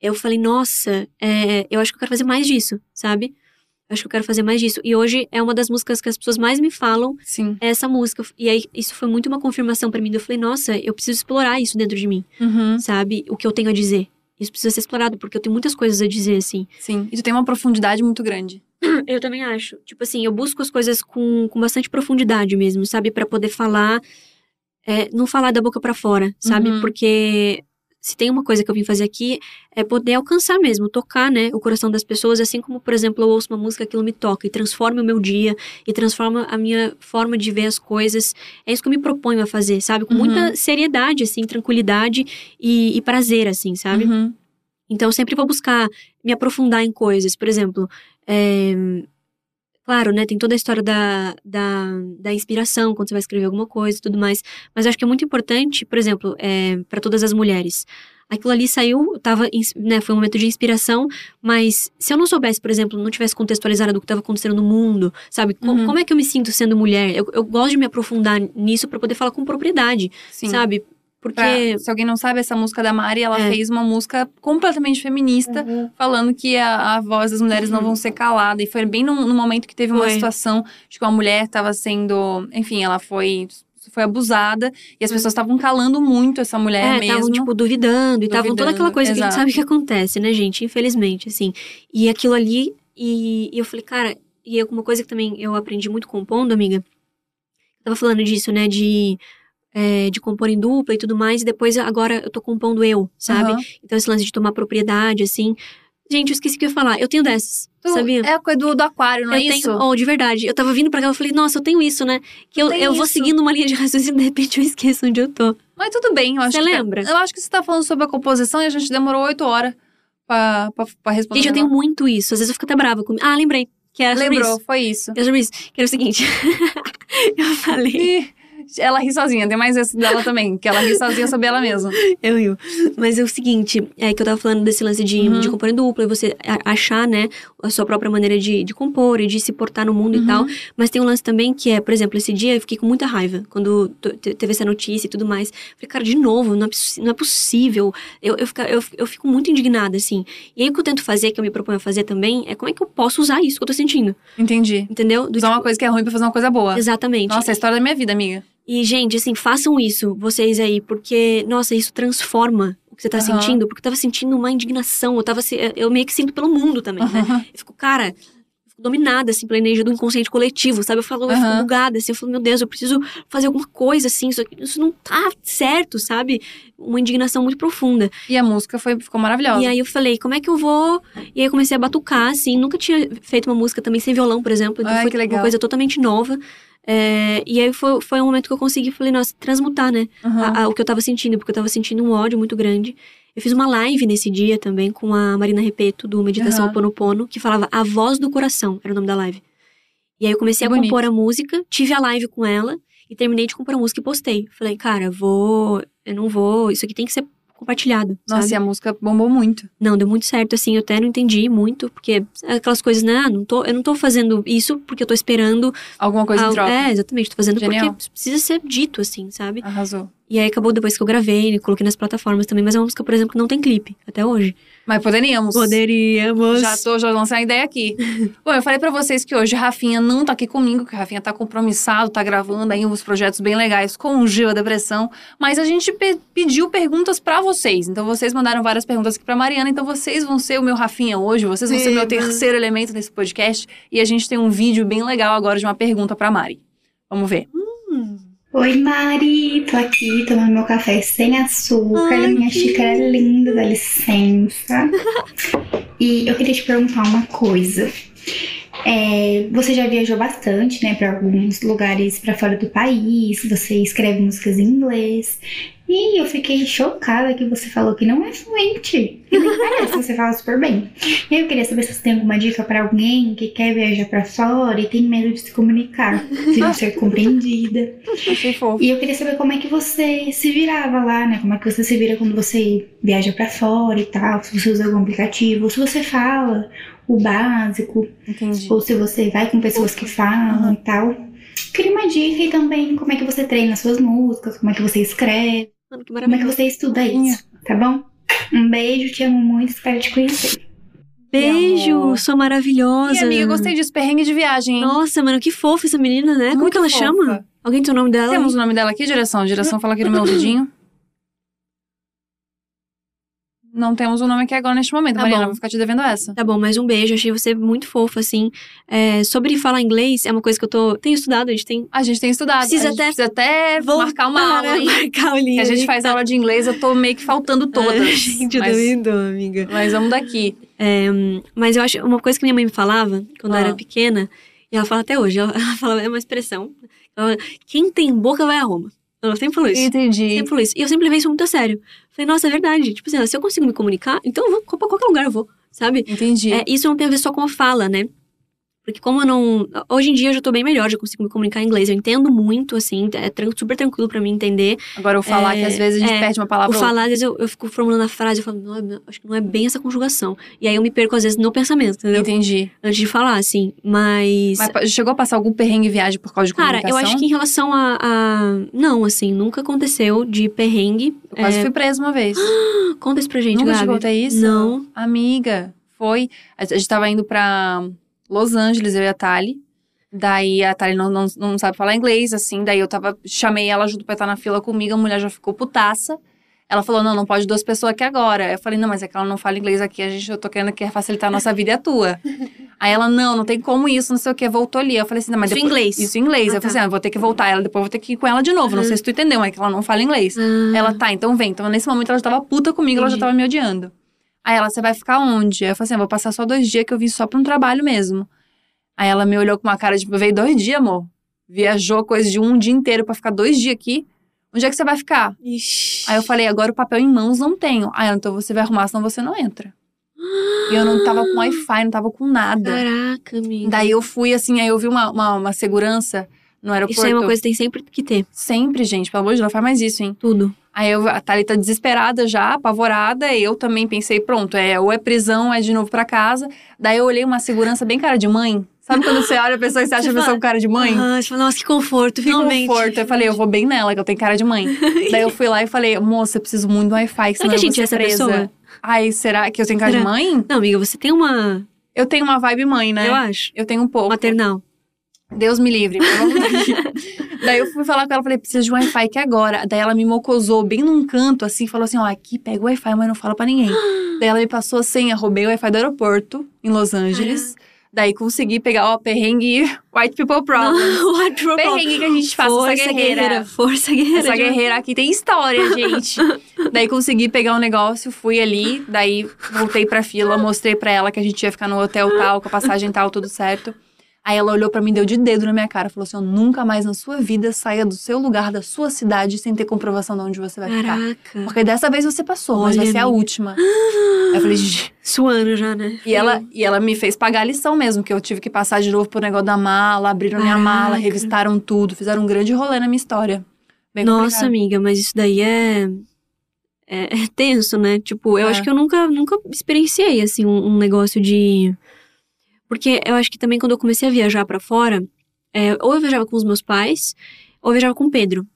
eu falei, nossa, é, eu acho que eu quero fazer mais disso, sabe? Acho que eu quero fazer mais disso. E hoje é uma das músicas que as pessoas mais me falam Sim. é essa música. E aí, isso foi muito uma confirmação pra mim. Eu falei, nossa, eu preciso explorar isso dentro de mim, Uhum. sabe? O que eu tenho a dizer. Isso precisa ser explorado, porque eu tenho muitas coisas a dizer, assim. Sim. E tu tem uma profundidade muito grande. (clears throat) Eu também acho. Tipo assim, eu busco as coisas com, com bastante profundidade mesmo, sabe? Pra poder falar. é, não falar da boca pra fora, sabe? Uhum. Porque se tem uma coisa que eu vim fazer aqui, é poder alcançar mesmo, tocar, né? O coração das pessoas, assim como, por exemplo, eu ouço uma música, aquilo me toca e transforma o meu dia e transforma a minha forma de ver as coisas. É isso que eu me proponho a fazer, sabe? Com Uhum. muita seriedade, assim, tranquilidade e, e prazer, assim, sabe? Uhum. Então, eu sempre vou buscar me aprofundar em coisas. Por exemplo, é, claro, né? Tem toda a história da, da, da inspiração quando você vai escrever alguma coisa e tudo mais. Mas eu acho que é muito importante, por exemplo, é, para todas as mulheres. Aquilo ali saiu, tava, né, foi um momento de inspiração, mas se eu não soubesse, por exemplo, não tivesse contextualizado do que estava acontecendo no mundo, sabe? Uhum. Como é que eu me sinto sendo mulher? Eu, eu gosto de me aprofundar nisso para poder falar com propriedade, Sim. sabe? Porque. Pra- se alguém não sabe, essa música da Mari, ela É. fez uma música completamente feminista, Uhum. falando que a, a voz das mulheres não Uhum. vão ser calada. E foi bem no, no momento que teve uma Foi. situação de que uma mulher estava sendo. Enfim, ela foi. Foi abusada e as pessoas estavam calando muito essa mulher É, mesmo. estavam, tipo, duvidando e estavam toda aquela coisa que a gente exato. sabe que acontece, né, gente? Infelizmente, assim. E aquilo ali, e, e eu falei, cara, e é uma coisa que também eu aprendi muito compondo, amiga. Eu tava falando disso, né, de, é, de compor em dupla e tudo mais, e depois agora eu tô compondo eu, sabe? Aham. Então esse lance de tomar propriedade, assim. Gente, eu esqueci o que eu ia falar. Eu tenho dessas, Tu- sabia? É a coisa do, do aquário, não eu é tenho, isso? oh, de verdade. Eu tava vindo pra cá, eu falei, nossa, eu tenho isso, né? Que eu, eu vou seguindo uma linha de raciocínio e de repente eu esqueço onde eu tô. Mas tudo bem, eu acho Você que. lembra? Eu acho que você tá falando sobre a composição e a gente demorou oito horas pra, pra, pra responder. Gente, eu tenho muito isso. Às vezes eu fico até brava comigo. Ah, lembrei. Que era Lembrou, isso. foi isso. Era sobre isso. Que era o seguinte. (laughs) eu falei. Ih, ela ri sozinha, tem mais esse dela também, que ela ri sozinha sobre ela mesma. (laughs) Eu rio. Mas é o seguinte, é que eu tava falando desse lance de, Uhum. de compor em dupla, e você achar, né, a sua própria maneira de, de compor e de se portar no mundo Uhum. e tal. Mas tem um lance também que é, por exemplo, esse dia eu fiquei com muita raiva quando teve essa notícia e tudo mais. Falei, cara, de novo, não é, não é possível. Eu, eu, fica- eu, eu fico muito indignada, assim. E aí o que eu tento fazer, que eu me proponho a fazer também, é como é que eu posso usar isso que eu tô sentindo. Entendi. Entendeu? Do Usar uma tipo- coisa que é ruim pra fazer uma coisa boa. Exatamente. Nossa, é a história da minha vida, amiga. E, gente, assim, façam isso, vocês aí, porque, nossa, isso transforma o que você tá Aham. sentindo, porque eu tava sentindo uma indignação, eu tava, eu meio que sinto pelo mundo também, né? Aham. Eu fico, cara, eu fico dominada, assim, pela energia do inconsciente coletivo, sabe? Eu falo, eu fico bugada, assim, eu falo, meu Deus, eu preciso fazer alguma coisa, assim, isso, isso não tá certo, sabe? Uma indignação muito profunda. E a música foi, ficou maravilhosa. E aí eu falei, como é que eu vou... E aí eu comecei a batucar, assim, nunca tinha feito uma música também sem violão, por exemplo, então Ai, foi que legal. uma coisa totalmente nova. É, e aí foi, foi um momento que eu consegui, falei, nossa, transmutar, né? Uhum. a- a- o que eu tava sentindo, porque eu tava sentindo um ódio muito grande. Eu fiz uma live nesse dia também com a Marina Repeto, do Meditação Aham. Ponopono, que falava A Voz do Coração, era o nome da live. E aí eu comecei Que a bonito. compor a música, tive a live com ela e terminei de compor a música e postei. Falei, cara, vou. Eu não vou. Isso aqui tem que ser compartilhado. Nossa, sabe? e a música bombou muito. Não, deu muito certo, assim, eu até não entendi muito, porque aquelas coisas, né, ah, não tô, eu não tô fazendo isso porque eu tô esperando. Alguma coisa em algo- troca. É, exatamente, tô fazendo Genial. porque precisa ser dito, assim, sabe? Arrasou. E aí acabou depois que eu gravei, coloquei nas plataformas também, mas é uma música, por exemplo, que não tem clipe, até hoje. Mas poderíamos. Poderíamos. Já tô, já lancei a ideia aqui. (laughs) Bom, eu falei pra vocês que hoje Rafinha não tá aqui comigo, que a Rafinha tá compromissado, tá gravando aí uns projetos bem legais com o Gil, a Depressão. Mas a gente pe- pediu perguntas pra vocês. Então vocês mandaram várias perguntas aqui pra Mariana. Então vocês vão ser o meu Rafinha hoje, vocês vão ser o meu terceiro elemento nesse podcast. E a gente tem um vídeo bem legal agora de uma pergunta pra Mari. Vamos ver. Oi, Mari! Tô aqui tomando meu café sem açúcar, Ai, minha que xícara linda, dá licença. (laughs) e eu queria te perguntar uma coisa. É, você já viajou bastante, né, para alguns lugares para fora do país, você escreve músicas em inglês. E eu fiquei chocada que você falou que não é fluente. E nem parece, você fala super bem. E eu queria saber se você tem alguma dica para alguém que quer viajar para fora e tem medo de se comunicar, de não ser compreendida. E eu queria saber como é que você se virava lá, né? Como é que você se vira quando você viaja pra fora e tal, se você usa algum aplicativo, ou se você fala o básico, Entendi. ou se você vai com pessoas que falam e tal. Queria uma dica e também como é que você treina suas músicas, como é que você escreve, Mano, que como é que você estuda isso, tá bom? Um beijo, te amo muito, espero te conhecer. Beijo, sou maravilhosa. E amiga, gostei disso. Perrengue de viagem, hein? Nossa, mano, que fofa essa menina, né? Como Muito que ela fofa. chama? Alguém tem o nome dela? Temos o nome dela aqui, direção. Direção fala aqui no meu (clears throat) ouvidinho. Não temos o nome aqui agora neste momento, Tá Mariana. bom. Vou ficar te devendo essa. Tá bom, mais um beijo. Achei você muito fofa, assim. É, sobre falar inglês, é uma coisa que eu tô. Tenho estudado, a gente tem. A gente tem estudado. Precisa até precisa até marcar uma aula, hein? Marcar a Que a gente faz aula de inglês, eu tô meio que faltando (laughs) todas. Ai, gente, eu mas, também dou, amiga. mas vamos daqui. É, mas eu acho uma coisa que minha mãe me falava quando eu Ah. era pequena, e ela fala até hoje, ela, ela (laughs) fala, é uma expressão. Ela, Quem tem boca vai a Roma. Ela sempre falou isso. Entendi. Sempre falou isso. E eu sempre levei isso muito a sério. Falei, nossa, é verdade. Tipo assim, se eu consigo me comunicar, então eu vou pra qualquer lugar eu vou, sabe? Entendi. É, isso não tem a ver só com a fala, né? Porque como eu não... Hoje em dia eu já tô bem melhor, já consigo me comunicar em inglês. Eu entendo muito, assim, é super tranquilo pra mim entender. Agora o falar É, que às vezes a gente é, perde uma O palavra. outra. falar, às vezes eu, eu fico formulando a frase, eu falo, não, acho que não é bem essa conjugação. E aí eu me perco, às vezes, no pensamento, entendeu? Entendi. Antes de falar, assim. Mas... Mas chegou a passar algum perrengue viagem por causa de Cara, comunicação? eu acho que em relação a, a- Não, assim, nunca aconteceu de perrengue. Eu quase É, fui presa uma vez. (gasps) Conta isso pra gente, Nunca te Gabi. contei isso? Não. Amiga, foi. A gente tava indo pra Los Angeles, eu e a Thali. Daí a Thali não, não, não sabe falar inglês, assim. Daí eu tava. Chamei ela junto pra estar na fila comigo, a mulher já ficou putaça. Ela falou: não, não pode duas pessoas aqui agora. Eu falei, não, mas é que ela não fala inglês aqui, a gente, eu tô querendo que facilitar a nossa vida e a tua. (laughs) Aí ela, não, não tem como isso, não sei o que, voltou ali. Eu falei assim, não, mas Isso em depois- inglês? Isso em inglês. Ah, eu falei tá. assim, ah, eu vou ter que voltar ela, depois eu vou ter que ir com ela de novo. Não Uhum. sei se tu entendeu, mas é que ela não fala inglês. Ah, Ela, tá, então vem. Então, nesse momento, ela já tava puta comigo, ela já Entendi. tava me odiando. Aí ela, você vai ficar onde? Aí eu falei assim, eu vou passar só dois dias, que eu vim só pra um trabalho mesmo. Aí ela me olhou com uma cara de, veio dois dias, amor. Viajou coisa de um dia inteiro pra ficar dois dias aqui. Onde é que você vai ficar? Ixi. Aí eu falei, agora o papel em mãos não tenho. Aí ela, então você vai arrumar, senão você não entra. E eu não tava com (gasps) Wi-Fi, não tava com nada. Caraca, amiga. Daí eu fui assim, aí eu vi uma, uma, uma segurança no aeroporto. Isso é uma coisa que tem sempre que ter. Sempre, gente, pelo amor de Deus, não faz mais isso, hein? Tudo. Aí eu, a Thalita desesperada já, apavorada, e eu também pensei, pronto, é, ou é prisão, é de novo pra casa. Daí eu olhei uma segurança bem cara de mãe. Sabe quando você olha a pessoa e você acha a pessoa com cara de mãe? Ah, você fala, nossa, que conforto, Que finalmente. conforto. Eu falei, eu vou bem nela, que eu tenho cara de mãe. (laughs) Daí eu fui lá e falei, moça, eu preciso muito do Wi-Fi, senão que a gente é essa presa. pessoa? Ai, será que eu tenho cara de Será? mãe? Não, amiga, você tem uma. Eu tenho uma vibe mãe, né? Eu acho. Eu tenho um pouco. Maternal. Deus me livre. (laughs) Daí eu fui falar com ela, falei, preciso de um Wi-Fi aqui agora. Daí ela me mocosou bem num canto, assim, falou assim, ó, aqui pega o Wi-Fi, mas não fala pra ninguém. (gasps) Daí ela me passou a senha, roubei o Wi-Fi do aeroporto, em Los Angeles. Daí consegui pegar, ó, perrengue (laughs) White People Problem. (laughs) What Perrengue que a gente faz Força essa guerreira. Força guerreira. Essa guerreira aqui tem história, gente. daí consegui pegar um negócio, fui ali, daí voltei pra fila, mostrei pra ela que a gente ia ficar no hotel tal, com a passagem tal, tudo certo. Aí ela olhou pra mim, deu de dedo na minha cara, falou assim: "Ó, nunca mais na sua vida saia do seu lugar, da sua cidade, sem ter comprovação de onde você vai ficar. Caraca. Porque dessa vez você passou, mas Olha, vai ser a última. (gasps) Eu falei, "Gente, Suando já, né? e ela, e ela me fez pagar a lição mesmo, que eu tive que passar de novo pro negócio da mala, abriram minha mala, Caraca. revistaram tudo, fizeram um grande rolê na minha história. Bem Nossa, complicado. amiga, mas isso daí é. É, é tenso, né? Tipo, eu É. acho que eu nunca, nunca experienciei, assim, um, um negócio de. Porque eu acho que também quando eu comecei a viajar pra fora, é, ou eu viajava com os meus pais, ou eu viajava com o Pedro.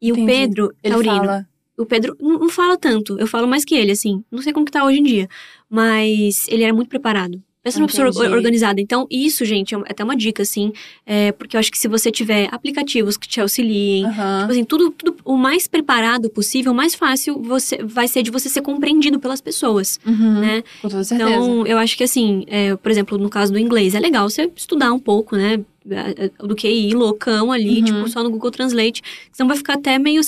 E Entendi. o Pedro, Ele taurino. fala. O Pedro não, não fala tanto, eu falo mais que ele, assim. Não sei como que tá hoje em dia. Mas ele era muito preparado. Pensa numa pessoa Entendi. or- organizada. Então, isso, gente, é até uma dica, assim. é, porque eu acho que se você tiver aplicativos que te auxiliem, Aham. Tipo assim, tudo, tudo o mais preparado possível, o mais fácil você vai ser de você ser compreendido pelas pessoas, Uhum, né? Com toda certeza. Então, eu acho que assim, é, por exemplo, no caso do inglês, é legal você estudar um pouco, né? É, é, Do que ir loucão ali, Uhum. tipo, só no Google Translate. Senão vai ficar até meio.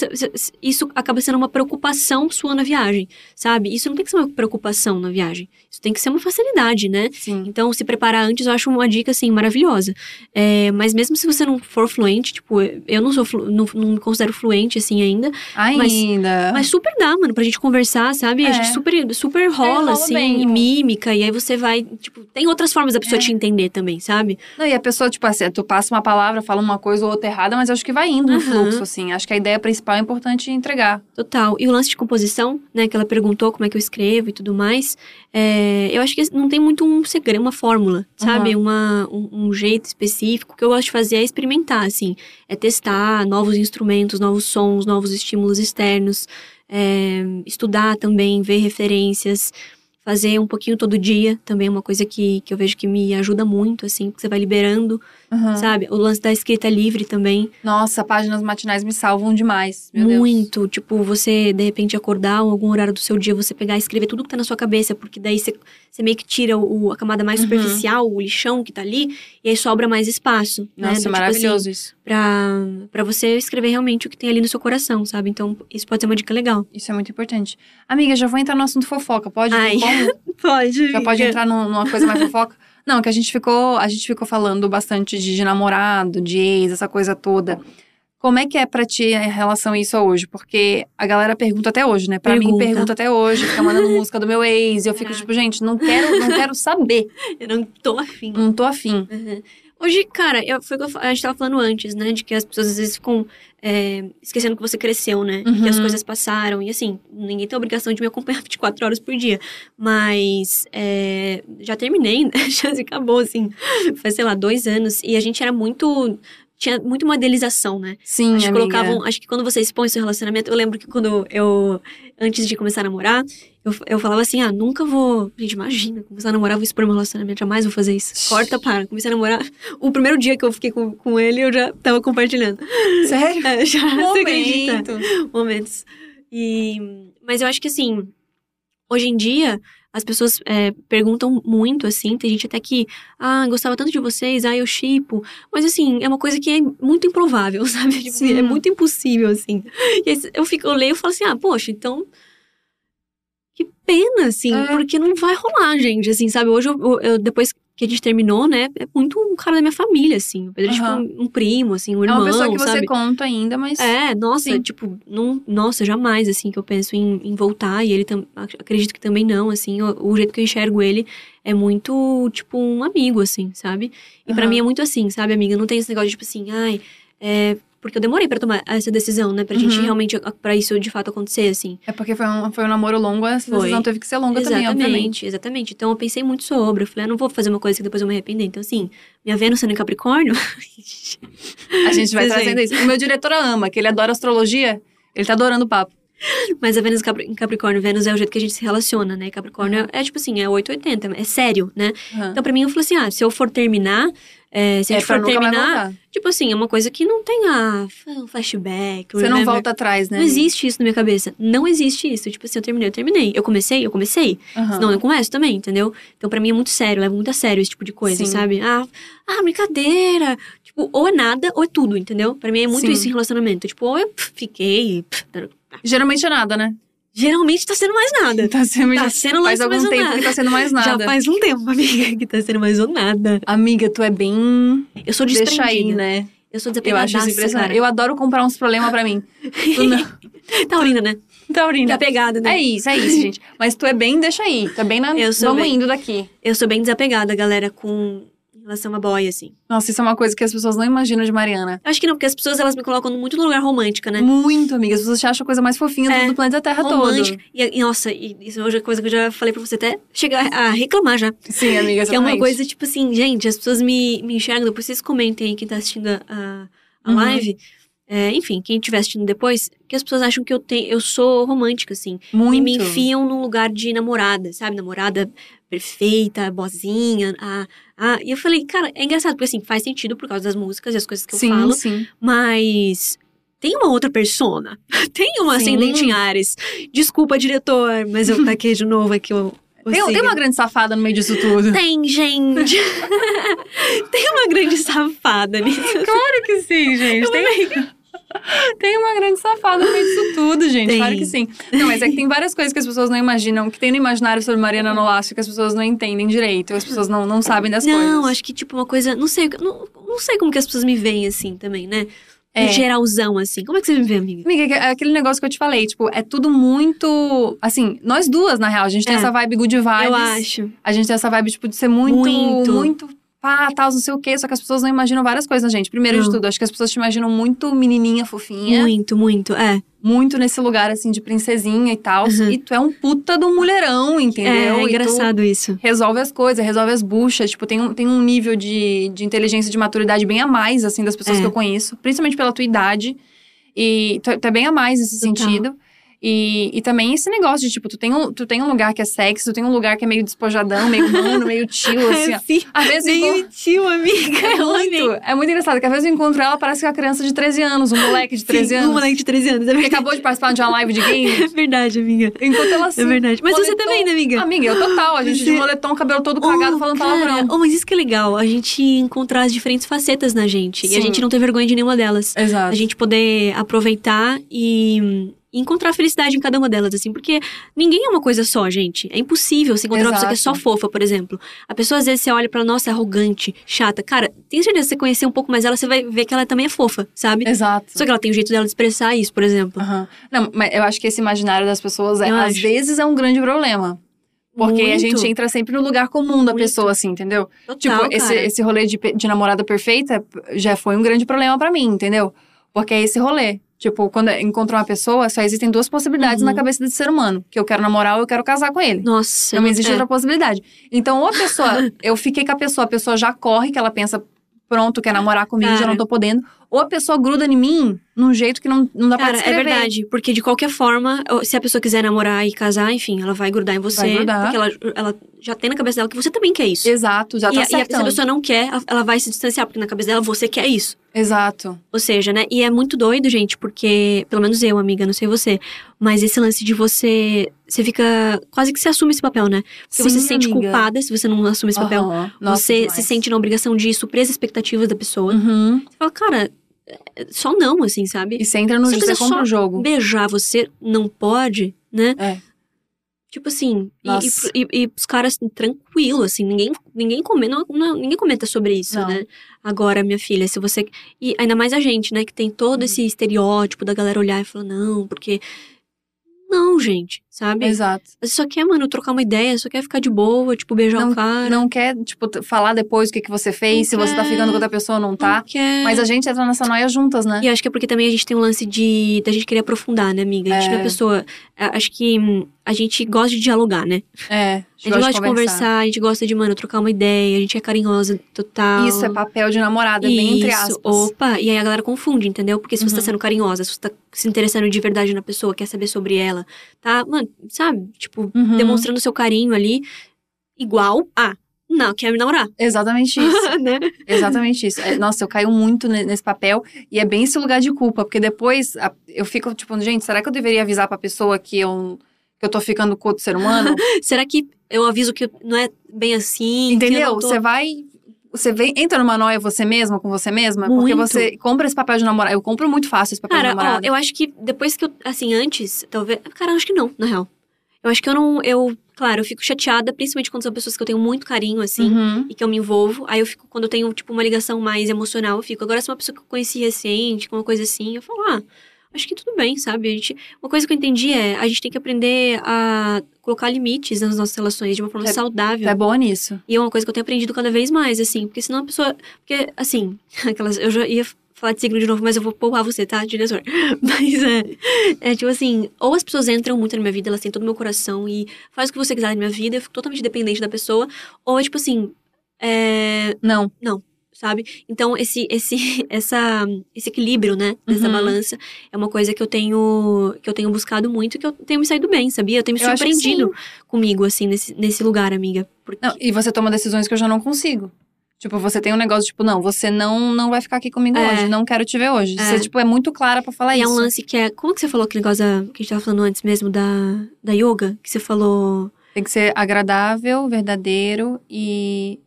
Isso acaba sendo uma preocupação sua na viagem, sabe? Isso não tem que ser uma preocupação na viagem. Isso tem que ser uma facilidade, né? Sim. Então, se preparar antes, eu acho uma dica, assim, maravilhosa. É, mas mesmo se você não for fluente, tipo, eu não sou, flu- não, não me considero fluente, assim, ainda. Ainda. Mas super dá, mano, pra gente conversar, sabe? A É. gente super, super rola, rola assim, bem. e mímica. E aí você vai, tipo, tem outras formas da pessoa É. te entender também, sabe? Não, e a pessoa, tipo assim, tu passa uma palavra, fala uma coisa ou outra errada, mas acho que vai indo no Aham. fluxo, assim. Acho que a ideia principal é importante entregar. Total. E o lance de composição, né, que ela perguntou como é que eu escrevo e tudo mais, é, eu acho que não tem muito um segredo, uma fórmula, sabe? Uma, um, um jeito específico. O que eu gosto de fazer é experimentar, assim. É testar novos instrumentos, novos sons, novos estímulos externos. é, estudar também, ver referências. Fazer um pouquinho todo dia também é uma coisa que, que eu vejo que me ajuda muito, assim. Porque você vai liberando, Aham. sabe? O lance da escrita livre também. Nossa, páginas matinais me salvam demais. Meu Deus. Muito. Tipo, você, de repente, acordar em algum horário do seu dia, você pegar e escrever tudo que tá na sua cabeça, porque daí você, você meio que tira o, a camada mais Uhum. superficial, o lixão que tá ali, e aí sobra mais espaço, né? Nossa, Do tipo maravilhoso assim, isso. pra, pra você escrever realmente o que tem ali no seu coração, sabe? Então, isso pode ser uma dica legal. Isso é muito importante. Amiga, já vou entrar no assunto fofoca. Pode? Ai. (laughs) Pode. Já pode entrar num- numa coisa mais fofoca? Não, que a gente ficou, a gente ficou falando bastante de, de namorado, de ex, essa coisa toda. Como é que é pra ti em relação a isso hoje? Porque a galera pergunta até hoje, né? Pra mim, Pergunta. pergunta até hoje. Fica mandando (laughs) música do meu ex. E eu fico Caraca. tipo, gente, não quero, não quero saber. (laughs) Eu não tô afim. Não tô afim. Uhum. Hoje, cara, eu, foi o que eu a gente tava falando antes, né? De que as pessoas às vezes ficam é, esquecendo que você cresceu, né? Uhum. Que as coisas passaram. E assim, ninguém tem a obrigação de me acompanhar (laughs) 24 horas por dia. Mas é, já terminei, né? Já se acabou, assim. Faz, sei lá, dois anos. E a gente era muito. Tinha muito uma idealização, né? Sim, acho que amiga. colocavam. Acho que quando você expõe seu relacionamento, eu lembro que quando eu. Antes de começar a namorar, eu, eu falava assim: ah, nunca vou. Gente, imagina, começar a namorar, vou expor meu relacionamento, jamais vou fazer isso. Corta, para. Comecei a namorar. (laughs) O primeiro dia que eu fiquei com, com ele, eu já tava compartilhando. Sério? (laughs) É, já? Momento. Momentos. E, mas eu acho que assim, hoje em dia, as pessoas é, perguntam muito, assim, tem gente até que, ah, gostava tanto de vocês, ah, eu chipo. Mas assim, é uma coisa que é muito improvável, (laughs) sabe? Tipo, é muito impossível, assim. E aí eu, fico, eu leio e falo assim, ah, poxa, então. Que pena, assim, É. porque não vai rolar, gente, assim, sabe? Hoje, eu- eu- depois que a gente terminou, né? É muito um cara da minha família, assim. O Pedro é Aham. tipo um, um primo, assim, um é irmão, uma pessoa que você sabe? conta ainda, mas. É, nossa, Sim. tipo, não, nossa, jamais, assim, que eu penso em, em voltar. E ele tam, ac- acredito que também não, assim. O, o jeito que eu enxergo ele é muito, tipo, um amigo, assim, sabe? E pra Aham. mim é muito assim, sabe, amiga? Não tem esse negócio de, tipo assim, ai, é. Porque eu demorei pra tomar essa decisão, né? Pra gente Uhum. realmente, pra isso de fato acontecer, assim. É porque foi um, foi um namoro longo, essa Foi. decisão teve que ser longa também, obviamente. Exatamente, exatamente. Então eu pensei muito sobre. Eu falei, ah, não vou fazer uma coisa que depois eu me arrepender. Então, assim, minha Vênus sendo em Capricórnio. (laughs) A gente vai trazendo isso. O meu diretor ama, que ele adora astrologia. Ele tá adorando o papo. (laughs) Mas a Vênus em Capricórnio, Vênus é o jeito que a gente se relaciona, né? Capricórnio é tipo assim, é 880, é sério, né? Aham. Então, pra mim, eu falei assim: ah, se eu for terminar, é, se a é gente for terminar, tipo assim, é uma coisa que não tem ah, um flashback. Você não remember. volta atrás, né? Não existe isso na minha cabeça. Não existe isso. Tipo assim, eu terminei, eu terminei. Eu comecei, eu comecei. Aham. Senão eu começo também, entendeu? Então, pra mim é muito sério, levo muito a sério esse tipo de coisa, Sim. sabe? Ah, ah, brincadeira. Tipo, ou é nada, ou é tudo, entendeu? Pra mim é muito Sim. isso em relacionamento. Tipo, ou eu pff, fiquei. pff, Geralmente é nada, né? Geralmente tá sendo mais nada. Tá sendo, Tá sendo faz mais algum tempo nada. que tá sendo mais nada. Já faz um tempo, amiga, que tá sendo mais ou nada. Amiga, tu é bem. Eu sou Deixa desprendida. aí, né? Eu sou Eu desapegadaça, acho isso impressionante. cara. Eu adoro comprar uns problemas pra mim. Tu (laughs) não. Taurina, né? Taurina. Desapegada, né? É isso, é isso, gente. Mas tu é bem, deixa aí. É bem na. Eu sou Vamos bem. indo daqui. Eu sou bem desapegada, galera, com relação a boy, assim. Nossa, isso é uma coisa que as pessoas não imaginam de Mariana. Acho que não, porque as pessoas, elas me colocam muito no lugar romântica, né? Muito, amiga. As pessoas acham a coisa mais fofinha É. do planeta Terra Romântica. todo. E, e, nossa, e isso hoje é coisa que eu já falei pra você até chegar a reclamar já. Sim, amiga, Que é uma exatamente. coisa, tipo assim, gente, as pessoas me, me enxergam, depois vocês comentem aí quem tá assistindo a, a, a Uhum. live. É, enfim, quem estiver assistindo depois, que as pessoas acham que eu tenho, eu sou romântica, assim. Muito. E me enfiam num lugar de namorada, sabe? Namorada perfeita, boazinha. Ah, ah. E eu falei, cara, é engraçado, porque assim, faz sentido por causa das músicas e as coisas que eu sim, falo, sim. mas. Tem uma outra persona. (laughs) Tem uma Sim. ascendente em Ares. Desculpa, diretor, mas eu taquei de novo aqui o. o Tem, tem signo. uma grande safada no meio disso tudo. Tem, gente. (laughs) tem uma grande safada nisso. Claro que sim, gente. Tem, (laughs) tem uma grande safada no meio disso tudo, gente. Tem. Claro que sim. Não, mas é que tem várias coisas que as pessoas não imaginam, que tem no imaginário sobre Mariana Nolasco que as pessoas não entendem direito, as pessoas não, não sabem das coisas. Não, acho que, tipo, uma coisa. Não sei, não, não sei como que as pessoas me veem assim também, né? É. Geralzão, assim. Como é que você me vê, amiga? Amiga, é aquele negócio que eu te falei, tipo, é tudo muito. Assim, nós duas, na real, a gente tem É. essa vibe good vibes. Eu acho. A gente tem essa vibe, tipo, de ser muito. Muito. Muito. Pá, tal, não sei o quê. Só que as pessoas não imaginam várias coisas, gente. Primeiro de Não. tudo, acho que as pessoas te imaginam muito menininha, fofinha. Muito, muito. É. Muito nesse lugar, assim, de princesinha e tal. Uhum. E tu é um puta do mulherão, entendeu? É, tu engraçado isso. resolve as coisas, resolve as buchas. Tipo, tem um, tem um nível de, de inteligência e de maturidade bem a mais, assim, das pessoas É. que eu conheço. Principalmente pela tua idade. E tu, tu é bem a mais nesse Total. sentido. E, e também esse negócio de, tipo, tu tem, um, tu tem um lugar que é sexy, tu tem um lugar que é meio despojadão, meio humano, meio tio, (laughs) assim, sim. Às vezes eu encontro- tio, amiga. é muito, é muito engraçado, que às vezes eu encontro ela, parece que é uma criança de 13 anos, um moleque de 13 Sim, anos. Um moleque de 13 anos. É Que verdade. acabou de participar de uma live de game. (laughs) É verdade, amiga. Enquanto ela assim. É verdade. Mas você moletom- também, né, amiga? Amiga, eu total. A gente Você- de moletom, cabelo todo cagado, Oh, falando cara, palavrão. Oh, mas isso que é legal, a gente encontrar as diferentes facetas na gente. E a Sim. gente não ter vergonha de nenhuma delas. Exato. A gente poder aproveitar e e encontrar felicidade em cada uma delas, assim, porque ninguém é uma coisa só, gente. É impossível você encontrar uma pessoa que é só Exato. fofa, por exemplo. A pessoa, às vezes, você olha pra ela, nossa, é arrogante, chata. Cara, tem certeza que você conhecer um pouco mais ela, você vai ver que ela também é fofa, sabe? Exato. Só que ela tem um jeito dela de expressar isso, por exemplo. Aham. Não, mas eu acho que esse imaginário das pessoas, é, às vezes, é um grande problema. Porque a Muito. gente entra sempre no lugar comum da Muito. pessoa, assim, entendeu? Total, tipo, esse, cara. esse rolê de, de namorada perfeita já foi um grande problema pra mim, entendeu? Porque é esse rolê. Tipo, quando encontro uma pessoa, só existem duas possibilidades Uhum. na cabeça desse ser humano. Que eu quero namorar ou eu quero casar com ele. Nossa. Não existe é. outra possibilidade. Então, ou a pessoa, (laughs) eu fiquei com a pessoa, a pessoa já corre, que ela pensa, pronto, quer namorar comigo, já Cara. não tô podendo. Ou a pessoa gruda em mim num jeito que não, não dá pra Cara, é descrever. verdade. Porque de qualquer forma, se a pessoa quiser namorar e casar, enfim, ela vai grudar em você. Vai grudar. Porque ela, ela já tem na cabeça dela que você também quer isso. Exato, já e, tá a- e se a pessoa não quer, ela- vai se distanciar, porque na cabeça dela você quer isso. Exato. Ou seja, né? E é muito doido, gente, porque, pelo menos eu, amiga, não sei você, mas esse lance de você. Você fica. Quase que você assume esse papel, né? Porque você Sim, se sente amiga. culpada se você não assume esse papel. Aham. Nossa, você demais. se sente na obrigação de suprir as expectativas da pessoa. Uhum. Você fala, cara, é- só não, assim, sabe? E você entra no Se você quiser compra o jogo. Beijar você não pode, né? É. Tipo assim, e, e, e- e os caras tranquilo, assim, ninguém, ninguém, comenta, não- ninguém comenta sobre isso, Não. né? Agora, minha filha, se você. E ainda mais a gente, né, que tem todo Uhum. esse estereótipo da galera olhar e falar, não, porque. Não, gente, sabe? Exato. Você só quer, mano, trocar uma ideia, só quer ficar de boa, tipo, beijar o cara. Não quer, tipo, falar depois o que, que você fez, se Não você tá quer. ficando com outra pessoa ou não tá. Não quer. Mas a gente entra nessa noia juntas, né? E acho que é porque também a gente tem um lance de da gente querer aprofundar, né, amiga? A gente É. não é pessoa. a- Acho que hum, a gente gosta de dialogar, né? É. A gente gosta de conversar. a gente gosta de, mano, trocar uma ideia, a gente é carinhosa total. Isso é papel de namorada, é bem entre Isso, aspas. Opa, e aí a galera confunde, entendeu? Porque se você tá Uhum. sendo carinhosa, se você tá se interessando de verdade na pessoa, quer saber sobre ela, tá, mano, sabe? Tipo, Uhum. demonstrando seu carinho ali, igual a. Não, quer me namorar. Exatamente (laughs) isso. né? Exatamente isso. É, nossa, eu caio muito ne- nesse papel e é bem esse lugar de culpa, porque depois a- eu fico tipo, gente, será que eu deveria avisar pra pessoa que eu, que eu tô ficando com outro ser humano? (laughs) Será que eu aviso que não é bem assim? Entendeu? tô- Você vai. Você vem, entra numa noia você mesma, com você mesma, porque Muito. você compra esse papel de namorado. Eu compro muito fácil esse papel Cara, de namorado. ó, eu acho que depois que eu, assim, antes, talvez. Cara, eu acho que não, na real. Eu acho que eu não. Eu, claro, eu fico chateada, principalmente quando são pessoas que eu tenho muito carinho, assim. Uhum. E que eu me envolvo. Aí eu fico, quando eu tenho, tipo, uma ligação mais emocional, eu fico. Agora, se é uma pessoa que eu conheci recente, com uma coisa assim, eu falo, ah, acho que tudo bem, sabe? A gente, uma coisa que eu entendi é, a gente tem que aprender a colocar limites nas nossas relações de uma forma É- saudável. É boa nisso. E é uma coisa que eu tenho aprendido cada vez mais, assim. Porque senão a pessoa. Porque, assim, (laughs) aquelas. Eu já ia falar de signo de novo, mas eu vou poupar você, tá, diretor? (laughs) Mas é. É tipo assim, ou as pessoas entram muito na minha vida, elas têm todo o meu coração e faz o que você quiser na minha vida, eu fico totalmente dependente da pessoa. Ou é tipo assim. É, Não. Sabe? Então, esse, esse, (laughs) essa, esse equilíbrio, né, dessa Uhum. balança é uma coisa que eu tenho que eu tenho buscado muito e que eu tenho me saído bem, sabia? Eu tenho me Eu surpreendido comigo, assim, nesse, nesse lugar, amiga. Porque Não, e você toma decisões que eu já não consigo. Tipo, você tem um negócio, tipo, não, você não, não vai ficar aqui comigo É. hoje, não quero te ver hoje. É. Você, tipo, é muito clara pra falar E é isso. um lance que é. Como que você falou aquele negócio da- que a gente tava falando antes mesmo da, da yoga? Que você falou. Tem que ser agradável, verdadeiro e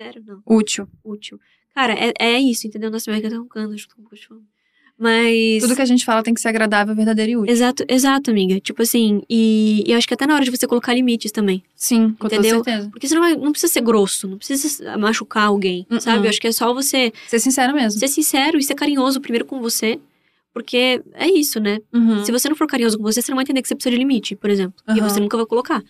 Sincero? Não. útil. Útil. Cara, é, é isso, entendeu? Nossa, minha tá roncando, acho que tô com fome. Mas. Tudo que a gente fala tem que ser agradável, verdadeiro e útil. Exato, exato, amiga. Tipo assim, e, e acho que até na hora de você colocar limites também. Sim, com Entendeu? toda certeza. Porque você não, vai, não precisa ser grosso, não precisa machucar alguém, Uh-uh. sabe? Eu acho que é só você Ser sincero mesmo. ser sincero e ser carinhoso primeiro com você. Porque é isso, né? Uhum. Se você não for carinhoso com você, você não vai entender que você precisa de limite, por exemplo. E Aham. você nunca vai colocar.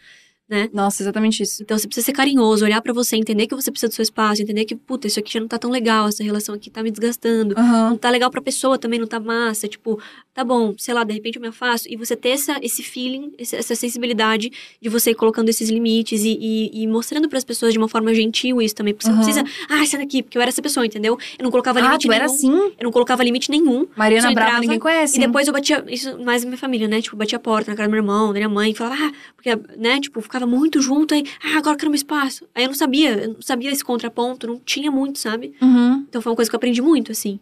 Nossa, exatamente isso. Então você precisa ser carinhoso, olhar pra você, entender que você precisa do seu espaço, entender que, puta, isso aqui já não tá tão legal, essa relação aqui tá me desgastando. Aham. Não tá legal pra pessoa também, não tá massa. Tipo, tá bom, sei lá, de repente eu me afasto. E você ter essa, esse feeling, essa sensibilidade de você ir colocando esses limites e, e, e mostrando pras pessoas de uma forma gentil isso também. Porque você não precisa, ah, sai daqui, porque eu era essa pessoa, entendeu? Eu não colocava Ah, limite tu era nenhum. assim? Eu não colocava limite nenhum. Mariana Brava entrava ninguém conhece. E depois eu batia, isso mais minha família, né? Tipo, batia a porta na casa do meu irmão, da minha mãe, falava, ah, porque, né, tipo, ficava muito junto aí, ah, agora eu quero meu espaço. Aí eu não sabia, eu não sabia esse contraponto, não tinha muito, sabe? Uhum. Então foi uma coisa que eu aprendi muito, assim.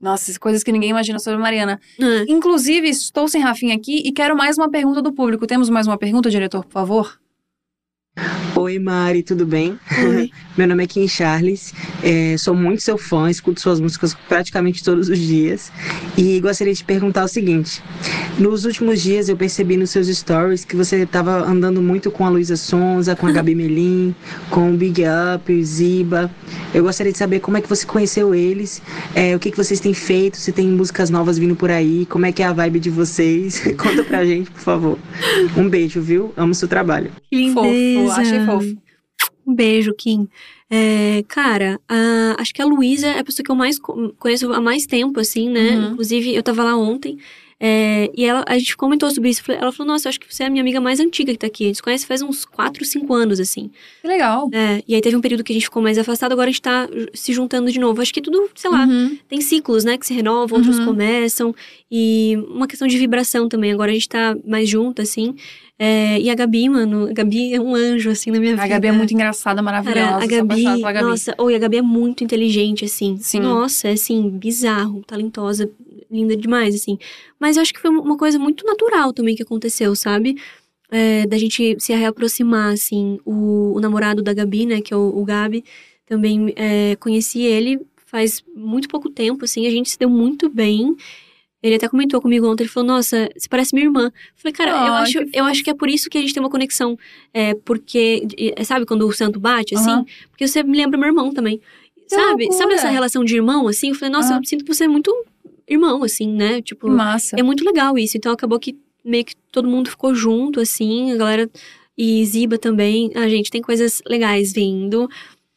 Nossa, coisas que ninguém imagina sobre a Mariana. Ah, Inclusive, estou sem Rafinha aqui e quero mais uma pergunta do público. Temos mais uma pergunta, diretor, por favor? Oi, Mari, tudo bem? Oi. (laughs) Meu nome é Kim Charles, é, sou muito seu fã, escuto suas músicas praticamente todos os dias e gostaria de te perguntar o seguinte: nos últimos dias eu percebi nos seus stories que você estava andando muito com a Luísa Sonza, com a Gabi (laughs) Melim, com o Big Up, o Ziba. Eu gostaria de saber como é que você conheceu eles, é, o que, que vocês têm feito, se tem músicas novas vindo por aí, como é que é a vibe de vocês. (laughs) Conta pra gente, por favor. Um beijo, viu? Amo seu trabalho. Que Fofo, lindeza. achei fofo. Um beijo, Kim. É, cara, a- acho que a Luísa é a pessoa que eu mais co- conheço há mais tempo, assim, né? Uhum. Inclusive, eu tava lá ontem. É, e ela, a gente comentou sobre isso. Ela falou, nossa, eu acho que você é a minha amiga mais antiga que tá aqui. A gente se conhece faz uns 4, 5 anos, assim. Que legal. É, e aí teve um período que a gente ficou mais afastado, agora a gente tá se juntando de novo. Acho que tudo, sei lá, Uhum. tem ciclos, né, que se renovam, outros Uhum. começam. E uma questão de vibração também. Agora a gente tá mais junto, assim. É, e a Gabi, mano, a Gabi é um anjo, assim, na minha vida. A Gabi é muito engraçada, maravilhosa. Cara, a Gabi, Gabi. nossa, oi, a Gabi é muito inteligente, assim. Sim. Nossa, é assim, bizarro, talentosa, linda demais, assim. Mas eu acho que foi uma coisa muito natural também que aconteceu, sabe? É, da gente se reaproximar, assim. O, o namorado da Gabi, né, que é o, o Gabi, também é, conheci ele faz muito pouco tempo, assim. A gente se deu muito bem. Ele até comentou comigo ontem, ele falou, nossa, você parece minha irmã. Eu falei, cara, eu, Ai, acho, que eu acho que é por isso que a gente tem uma conexão. É, porque, é, sabe quando o santo bate, assim? Porque você me lembra meu irmão também. Sabe? loucura. Sabe essa relação de irmão, assim? Eu falei, nossa, eu sinto que você é muito irmão, assim, né? Tipo, massa. é muito legal isso. Então acabou que meio que todo mundo ficou junto, assim, a galera. E Ziba também. A gente tem coisas legais vindo.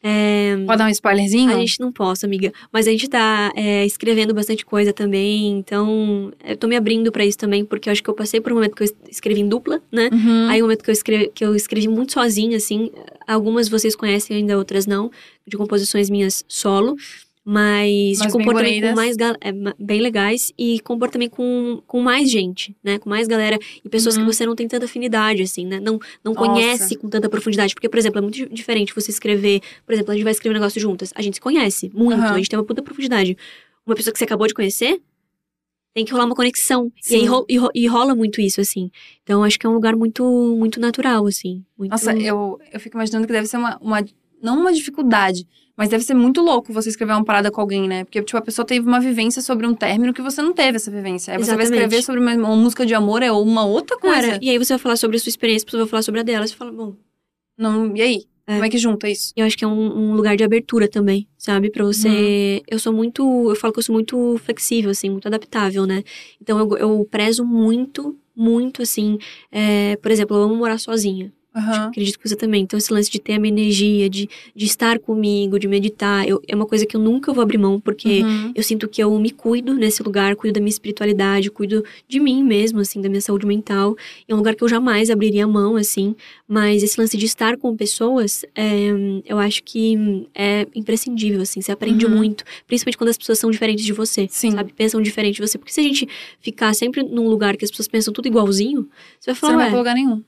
É, Pode dar um spoilerzinho? a gente não posso, amiga. Mas a gente tá é, escrevendo bastante coisa também. Então, eu tô me abrindo pra isso também, porque eu acho que eu passei por um momento que eu es- escrevi em dupla, né? Uhum. Aí um momento que eu, escrevi, que eu escrevi muito sozinha, assim. Algumas vocês conhecem, ainda outras não. De composições minhas solo. Mas, Mas de compor bem também com mais... é, bem legais. E compor também com, com mais gente, né? Com mais galera. E pessoas Uhum. que você não tem tanta afinidade, assim, né? Não, não Nossa. conhece com tanta profundidade. Porque, por exemplo, é muito di- diferente você escrever... Por exemplo, a gente vai escrever um negócio juntas. A gente se conhece muito. Aham. A gente tem uma puta profundidade. Uma pessoa que você acabou de conhecer... Tem que rolar uma conexão. E aí Sim. ro- e, ro- e rola muito isso, assim. Então, acho que é um lugar muito, muito natural, assim. Muito... Nossa, eu, eu fico imaginando que deve ser uma, uma. Não uma dificuldade, mas deve ser muito louco você escrever uma parada com alguém, né? Porque, tipo, a pessoa teve uma vivência sobre um término que você não teve essa vivência. Aí você vai Exatamente. escrever sobre uma, uma música de amor, é uma outra coisa. Cara, e aí você vai falar sobre a sua experiência, a pessoa vai falar sobre a dela. Você fala, bom, Não, e aí? É. Como é que junta isso? eu acho que é um, um lugar de abertura também, sabe? Pra você. Uhum. Eu sou muito. Eu falo que eu sou muito flexível, assim, muito adaptável, né? Então eu, eu prezo muito, muito, assim. é, por exemplo, eu amo morar sozinha. Aham. Acredito que você também. Então, esse lance de ter a minha energia, de, de estar comigo, de meditar, eu- é uma coisa que eu nunca vou abrir mão, porque Uhum. eu sinto que eu me cuido nesse lugar, cuido da minha espiritualidade, cuido de mim mesmo, assim, da minha saúde mental. É um lugar que eu jamais abriria mão, assim. Mas esse lance de estar com pessoas, é, eu acho que é imprescindível, assim. Você aprende Uhum. muito, principalmente quando as pessoas são diferentes de você. Sim. Sabe? Pensam diferente de você. Porque se a gente ficar sempre num lugar que as pessoas pensam tudo igualzinho, você vai Você falar, não vai pra lugar nenhum.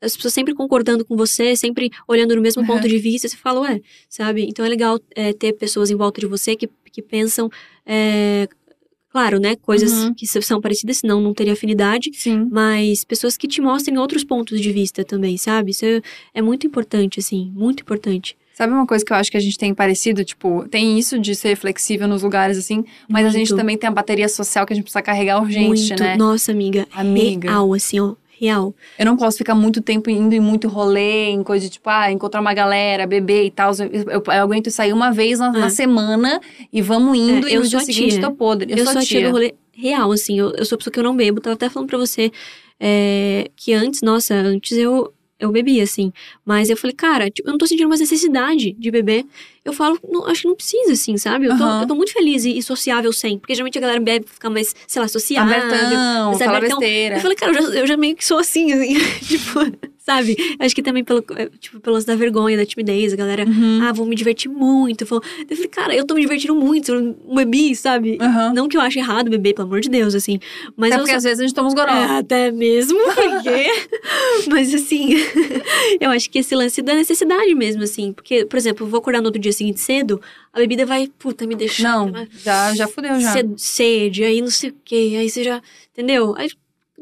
As pessoas sempre concordando com você, sempre olhando no mesmo Uhum. ponto de vista, você fala, ué, sabe? Então é legal é, ter pessoas em volta de você que, que pensam, é, claro, né? Coisas Uhum. que são parecidas, senão não teria afinidade. Sim. Mas pessoas que te mostrem outros pontos de vista também, sabe? Isso é, é muito importante, assim, muito importante. Sabe uma coisa que eu acho que a gente tem parecido? Tipo, tem isso de ser flexível nos lugares, assim, mas a gente Muito. também tem a bateria social que a gente precisa carregar urgente, muito. né? Nossa, amiga, Amiga. real, assim, ó, real. Eu não posso ficar muito tempo indo em muito rolê, em coisa de tipo, ah, encontrar uma galera, beber e tal. Eu, eu- eu aguento sair uma vez na, na É. semana e vamos indo, É, e eu no dia seguinte tia. tô podre. Eu, Eu, sou a a tia tia. do rolê real, assim. Eu, eu sou a pessoa que eu não bebo. Tava até falando pra você é, que antes, nossa, antes eu, eu bebia, assim. Mas eu falei, cara, tipo, eu não tô sentindo mais necessidade de beber. Eu falo, não, acho que não precisa, assim, sabe? Eu tô, Aham. eu tô muito feliz e, e sociável sem. Porque geralmente a galera bebe pra ficar mais, sei lá, sociável. Abertão, é fala abertão. besteira. Eu falei, cara, eu já, eu já meio que sou assim, assim. (laughs) tipo, sabe? Acho que também pelo, é, tipo, pelo lance da vergonha, da timidez, a galera Uhum. ah, vou me divertir muito. Eu falei, cara, eu tô me divertindo muito, eu bebi, sabe? Aham. Não que eu ache errado beber, pelo amor de Deus, assim. Mas Até eu porque só- às vezes a gente toma uns goró. É, até mesmo, (laughs) porque... Mas assim, (laughs) eu acho que esse lance da necessidade mesmo, assim. Porque, por exemplo, eu vou acordar no outro dia seguinte cedo, a bebida vai, puta, me deixar... Não, já, já fudeu já. Sed- sede, aí não sei o quê, aí você já... Entendeu? Aí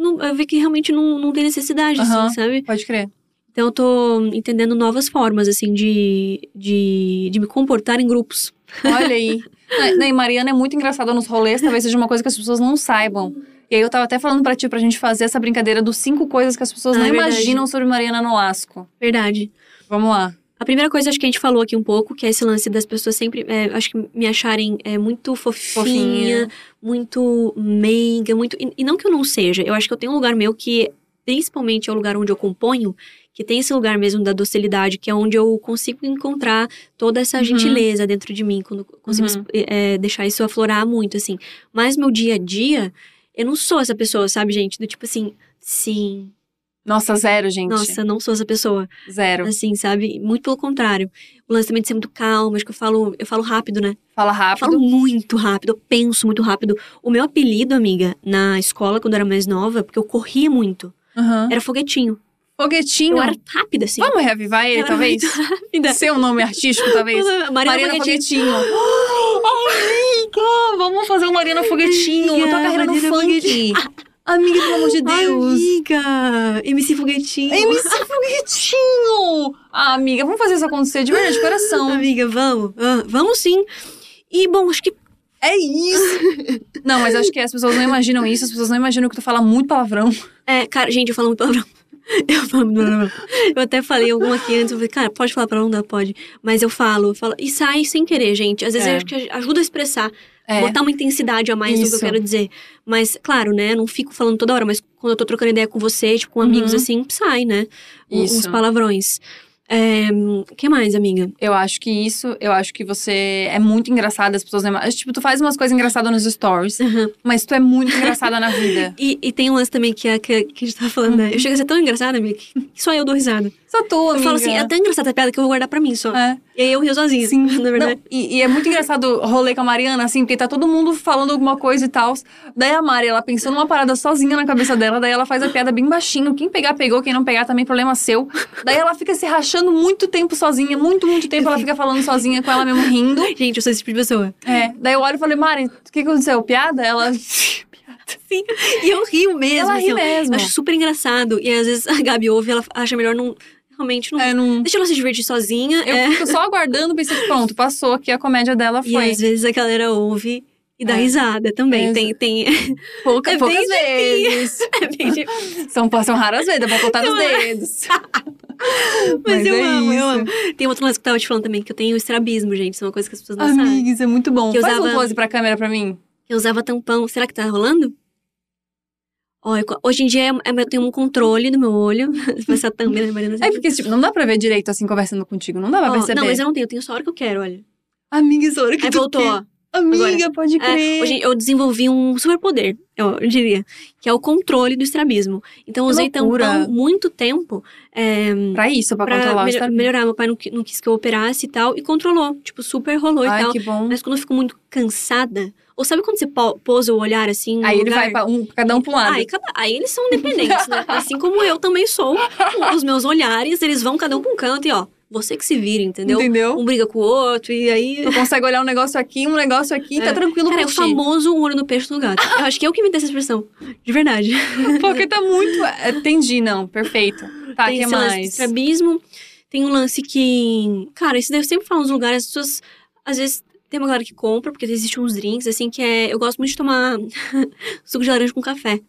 não, eu vi que realmente não, não tem necessidade, Aham. assim, sabe? Pode crer. Então eu tô entendendo novas formas, assim, de, de, de me comportar em grupos. Olha aí. (laughs) Não, e Mariana é muito engraçada nos rolês, talvez seja uma coisa que as pessoas não saibam. E aí eu tava até falando pra ti, pra gente fazer essa brincadeira dos cinco coisas que as pessoas Ah, não é imaginam sobre Mariana Nolasco. Verdade. Vamos lá. A primeira coisa, acho que a gente falou aqui um pouco, que é esse lance das pessoas sempre, é, acho que me acharem é, muito fofinha, Fofinha. muito meiga, muito... E, e não que eu não seja, eu acho que eu tenho um lugar meu que, principalmente é o lugar onde eu componho, que tem esse lugar mesmo da docilidade, que é onde eu consigo encontrar toda essa Uhum. gentileza dentro de mim, quando eu consigo Uhum. é, deixar isso aflorar muito, assim. Mas meu dia a dia, eu não sou essa pessoa, sabe, gente? Do tipo assim, sim, Nossa, zero, gente. nossa, não sou essa pessoa Zero. assim, sabe? Muito pelo contrário. O lance também de ser muito calmo, acho que eu falo, eu falo rápido, né? Fala Eu rápido. falo muito rápido, eu penso muito rápido. O meu apelido, amiga, na escola, quando eu era mais nova, porque eu corria muito, Uhum. era foguetinho. Foguetinho. Eu era rápida, assim. Vamos reavivar ele, Eu talvez? (laughs) rápida. Seu nome artístico, talvez? (laughs) Mariana, Mariana Foguetinho. Foguetinho. (gasps) (gasps) Amiga, vamos fazer o Mariana Foguetinho. Amiga, Tua carreira no Mariana funk. (laughs) Amiga, pelo amor de (gasps) Deus. Amiga! MC Foguetinho. MC Foguetinho! (laughs) Ah, amiga, vamos fazer isso acontecer de verdade, de (gasps) coração. Amiga, vamos. Ah, vamos sim. E, bom, acho que É isso! (laughs) não, mas acho que as pessoas não imaginam isso, as pessoas não imaginam que tu fala muito palavrão. É, cara, gente, eu falo muito palavrão. (laughs) Eu falo muito palavrão. Eu até falei alguma aqui antes, eu falei, cara, pode falar palavrão? Dá, pode. Mas eu falo, eu falo. E sai sem querer, gente. Às vezes É. eu acho que ajuda a expressar, É. botar uma intensidade a mais do que Isso. eu quero dizer. Mas, claro, né, não fico falando toda hora, mas quando eu tô trocando ideia com você, tipo, com amigos Uhum. assim, sai, né? Um- Uns Isso. palavrões. É, O que mais, amiga? Eu acho que isso, eu acho que você é muito engraçada, as pessoas imag- Tipo, tu faz umas coisas engraçadas nos stories, Uhum. mas tu é muito engraçada na (laughs) vida. E, e tem um lance também que, é, que, que a gente tava falando, né? Eu chego a ser tão engraçada, amiga, que só eu dou risada. Só tu, amiga. Eu falo assim, é tão engraçada a piada que eu vou guardar pra mim só. É. E aí eu rio sozinha, Sim. (laughs) na verdade. Não, e, e é muito engraçado o rolê com a Mariana, assim, porque tá todo mundo falando alguma coisa e tal. Daí a Mari, ela pensando uma parada sozinha na cabeça dela, daí ela faz a piada bem baixinho. Quem pegar, pegou, quem não pegar, também problema seu. Daí ela fica se rachando muito tempo sozinha, muito, muito tempo ela fica falando sozinha com ela mesmo rindo. (laughs) Gente, eu sou esse tipo de pessoa. É. Daí eu olho e falei, Mari, o que aconteceu? Piada? Ela. (laughs) Sim. E eu rio mesmo. ela assim, ri mesmo. Eu acho super engraçado. E às vezes a Gabi ouve, ela acha melhor não. Realmente não. É, não. Deixa ela se divertir sozinha. Eu é. fico só aguardando, pensei pronto, passou aqui, a comédia dela E foi. às vezes a galera ouve e dá É. risada também. É, Tem, tem. (laughs) Pouca, é poucas vezes. (laughs) é bem difícil. São, são raras vezes, dá pra contar nos é. dedos. (laughs) Mas, eu é amo, eu isso. amo. Tem outro lance que eu tava te falando também, que eu tenho estrabismo, gente. Isso é uma coisa que as pessoas não sabem. Amiga, isso é muito bom. Que eu Faz um usava- close pra câmera pra mim. Eu usava tampão. Será que tá rolando? Eu- hoje em dia é- é- eu tenho um controle no meu olho. Essa thumb, né, Mariana? É porque, tipo, não dá pra ver direito assim conversando contigo. Não dá pra Ó, perceber. Não, mas eu não tenho. Eu tenho só a hora que eu quero, olha. Amiga, isso é a hora que Aí voltou, ó. Amiga, pode É, crer. hoje eu desenvolvi um superpoder, eu, eu diria, que é o controle do estrabismo. Então, usei tampão muito tempo é, Pra isso, pra, pra controlar o melho- estado. melhorar. Meu pai não, não quis que eu operasse e tal, e controlou. Tipo, super rolou e Ai, tal. que bom. Mas quando eu fico muito cansada, ou sabe quando você po- pousa o olhar assim? Aí ele lugar? vai pra um, cada um pra um lado. Aí, cada- aí eles são independentes, né? (laughs) Assim como eu também sou. Os meus olhares, eles vão cada um pra um canto e ó, você que se vira, entendeu? Entendeu? Um briga com o outro e aí. Tu consegue olhar um negócio aqui, um negócio aqui, É. tá tranquilo Cara, é pra o famoso olho no peixe no gato. Eu acho que eu que inventei essa expressão. De verdade. (laughs) Porque tá muito... é, Entendi, não. Perfeito. Tá, tem que mais? estrabismo. Tem um lance que. Cara, isso deve sempre falar nos lugares, as pessoas. Às vezes tem uma galera que compra, porque existem uns drinks, assim, que é. Eu gosto muito de tomar (laughs) suco de laranja com café.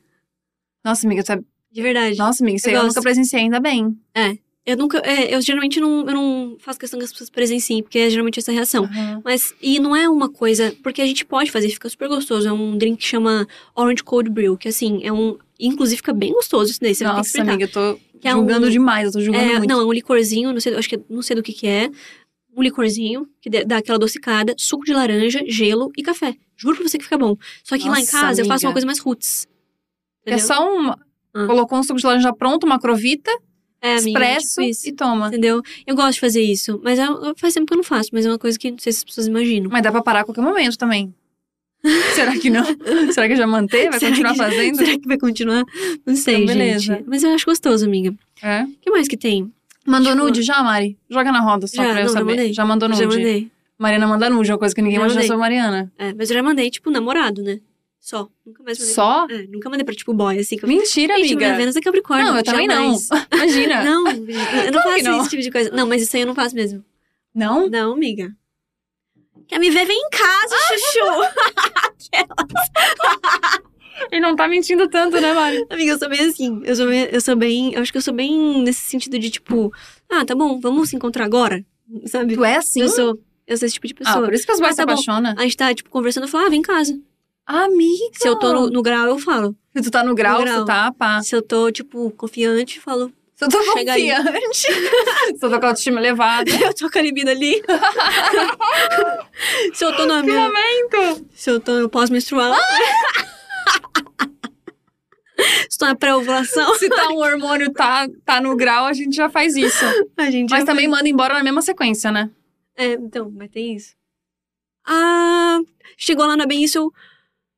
Nossa, amiga, é... De verdade. Nossa, amiga, isso Eu aí eu nunca presenciei, ainda bem. Eu nunca. é, eu geralmente não, eu não faço questão que as pessoas presenciem, porque é geralmente essa reação. Uhum. Mas, e não é uma coisa. Porque a gente pode fazer, fica super gostoso. É um drink que chama Orange Cold Brew, que assim, é um. Inclusive fica bem gostoso isso daí, você vai ter que Nossa, experimentar. amiga, eu tô Que é julgando um- demais, eu tô julgando É, muito. não, é um licorzinho, não sei, acho que não sei do que que é. Um licorzinho, que dá aquela adocicada, suco de laranja, gelo e café. Juro pra você que fica bom. Só que lá em Nossa, casa eu faço amiga. uma coisa mais roots. É Entendeu? só um... Ah. Colocou um suco de laranja pronto, uma crovita, É, é expresso tipo isso. e toma. Entendeu? Eu gosto de fazer isso. Mas é- faz tempo que eu não faço, mas é uma coisa que não sei se as pessoas imaginam. Mas dá pra parar a qualquer momento também. (laughs) Será que não? Será que já manter? Vai Será continuar fazendo? Será que vai continuar? Não sei, Então, beleza. gente. Mas eu acho gostoso, amiga. É. O que mais que tem? Mandou Tipo- nude já, Mari? Joga na roda só Já, pra eu não, saber. Já mandou nude? Já mandei. Mariana manda nude, é uma coisa que ninguém Já imagina sobre Mariana. É, mas eu já mandei, tipo, namorado, né? Só. Nunca mais mandei. Só? É, nunca mandei pra, tipo, boy, assim. Mentira, minha amiga. Vênus é Capricórnio. Não, eu também não. (laughs) Imagina. (laughs) Não, eu não Claro faço não. esse tipo de coisa. Não, mas isso aí eu não faço mesmo. Não? Não, amiga. Quer me ver? Vem em casa, chuchu. (laughs) Ele não tá mentindo tanto, né, Mari? amiga, eu sou bem assim. Eu sou bem, eu sou bem. Eu acho que eu sou bem nesse sentido de, tipo, ah, tá bom, vamos se encontrar agora. Sabe? Tu é assim? Eu sou. Eu sou esse tipo de Ah, pessoa. por isso que as boys Ah, se tá bom. apaixonam. A gente tá, tipo, conversando, eu falo, ah, vem em casa. Amiga! Se eu tô no, no grau, eu falo. Se tu tá no grau, No grau. tu tá, pá. Se eu tô, tipo, confiante, eu falo, Se eu tô Chega aí. confiante. (laughs) Se eu tô com a autoestima elevada. (laughs) eu tô com a libido ali. (laughs) se eu tô Que minha. momento! Se eu tô no pós-menstrual. se tô na pré-ovulação. Se tá um hormônio, tá, tá no grau, a gente já faz isso. A gente Mas também manda embora na mesma sequência, né? É, então, mas tem isso. Ah, chegou lá na bem isso. eu-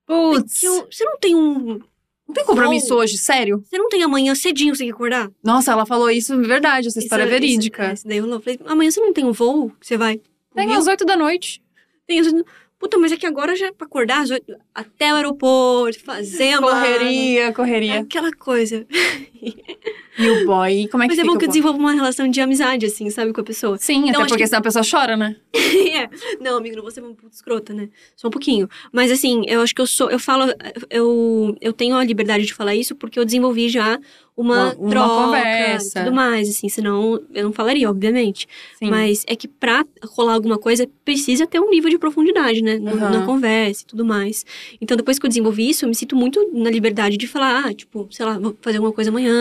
Putz. eu- Você não tem um. Não tem compromisso Vou. hoje, sério? Você não tem amanhã cedinho você tem que acordar? Nossa, ela falou isso, é verdade, essa história é Isso- verídica. Isso, é, isso daí rolou. Eu Falei, amanhã você não tem um voo que você vai? Tem às oito da noite. Tem isso. Puta, mas é que agora já é pra acordar às oito, até o aeroporto, fazer uma... Correria, É correria. aquela coisa. (laughs) (laughs) E o boy, como é que Mas é bom que eu desenvolva uma relação de amizade, assim, sabe, com a pessoa. Sim, Então, até porque que- senão a pessoa chora, né? (laughs) É. Não, amigo, não vou ser uma puta escrota, né? Só um pouquinho. Mas assim, eu acho que eu sou. Eu falo. Eu, eu tenho a liberdade de falar isso porque eu desenvolvi já uma, Uma- uma troca conversa. e tudo mais, assim, senão eu não falaria, obviamente. Sim. Mas é que pra rolar alguma coisa, precisa ter um nível de profundidade, né? Na, na conversa e tudo mais. Então, depois que eu desenvolvi isso, eu me sinto muito na liberdade de falar, ah, tipo, sei lá, vou fazer alguma coisa amanhã.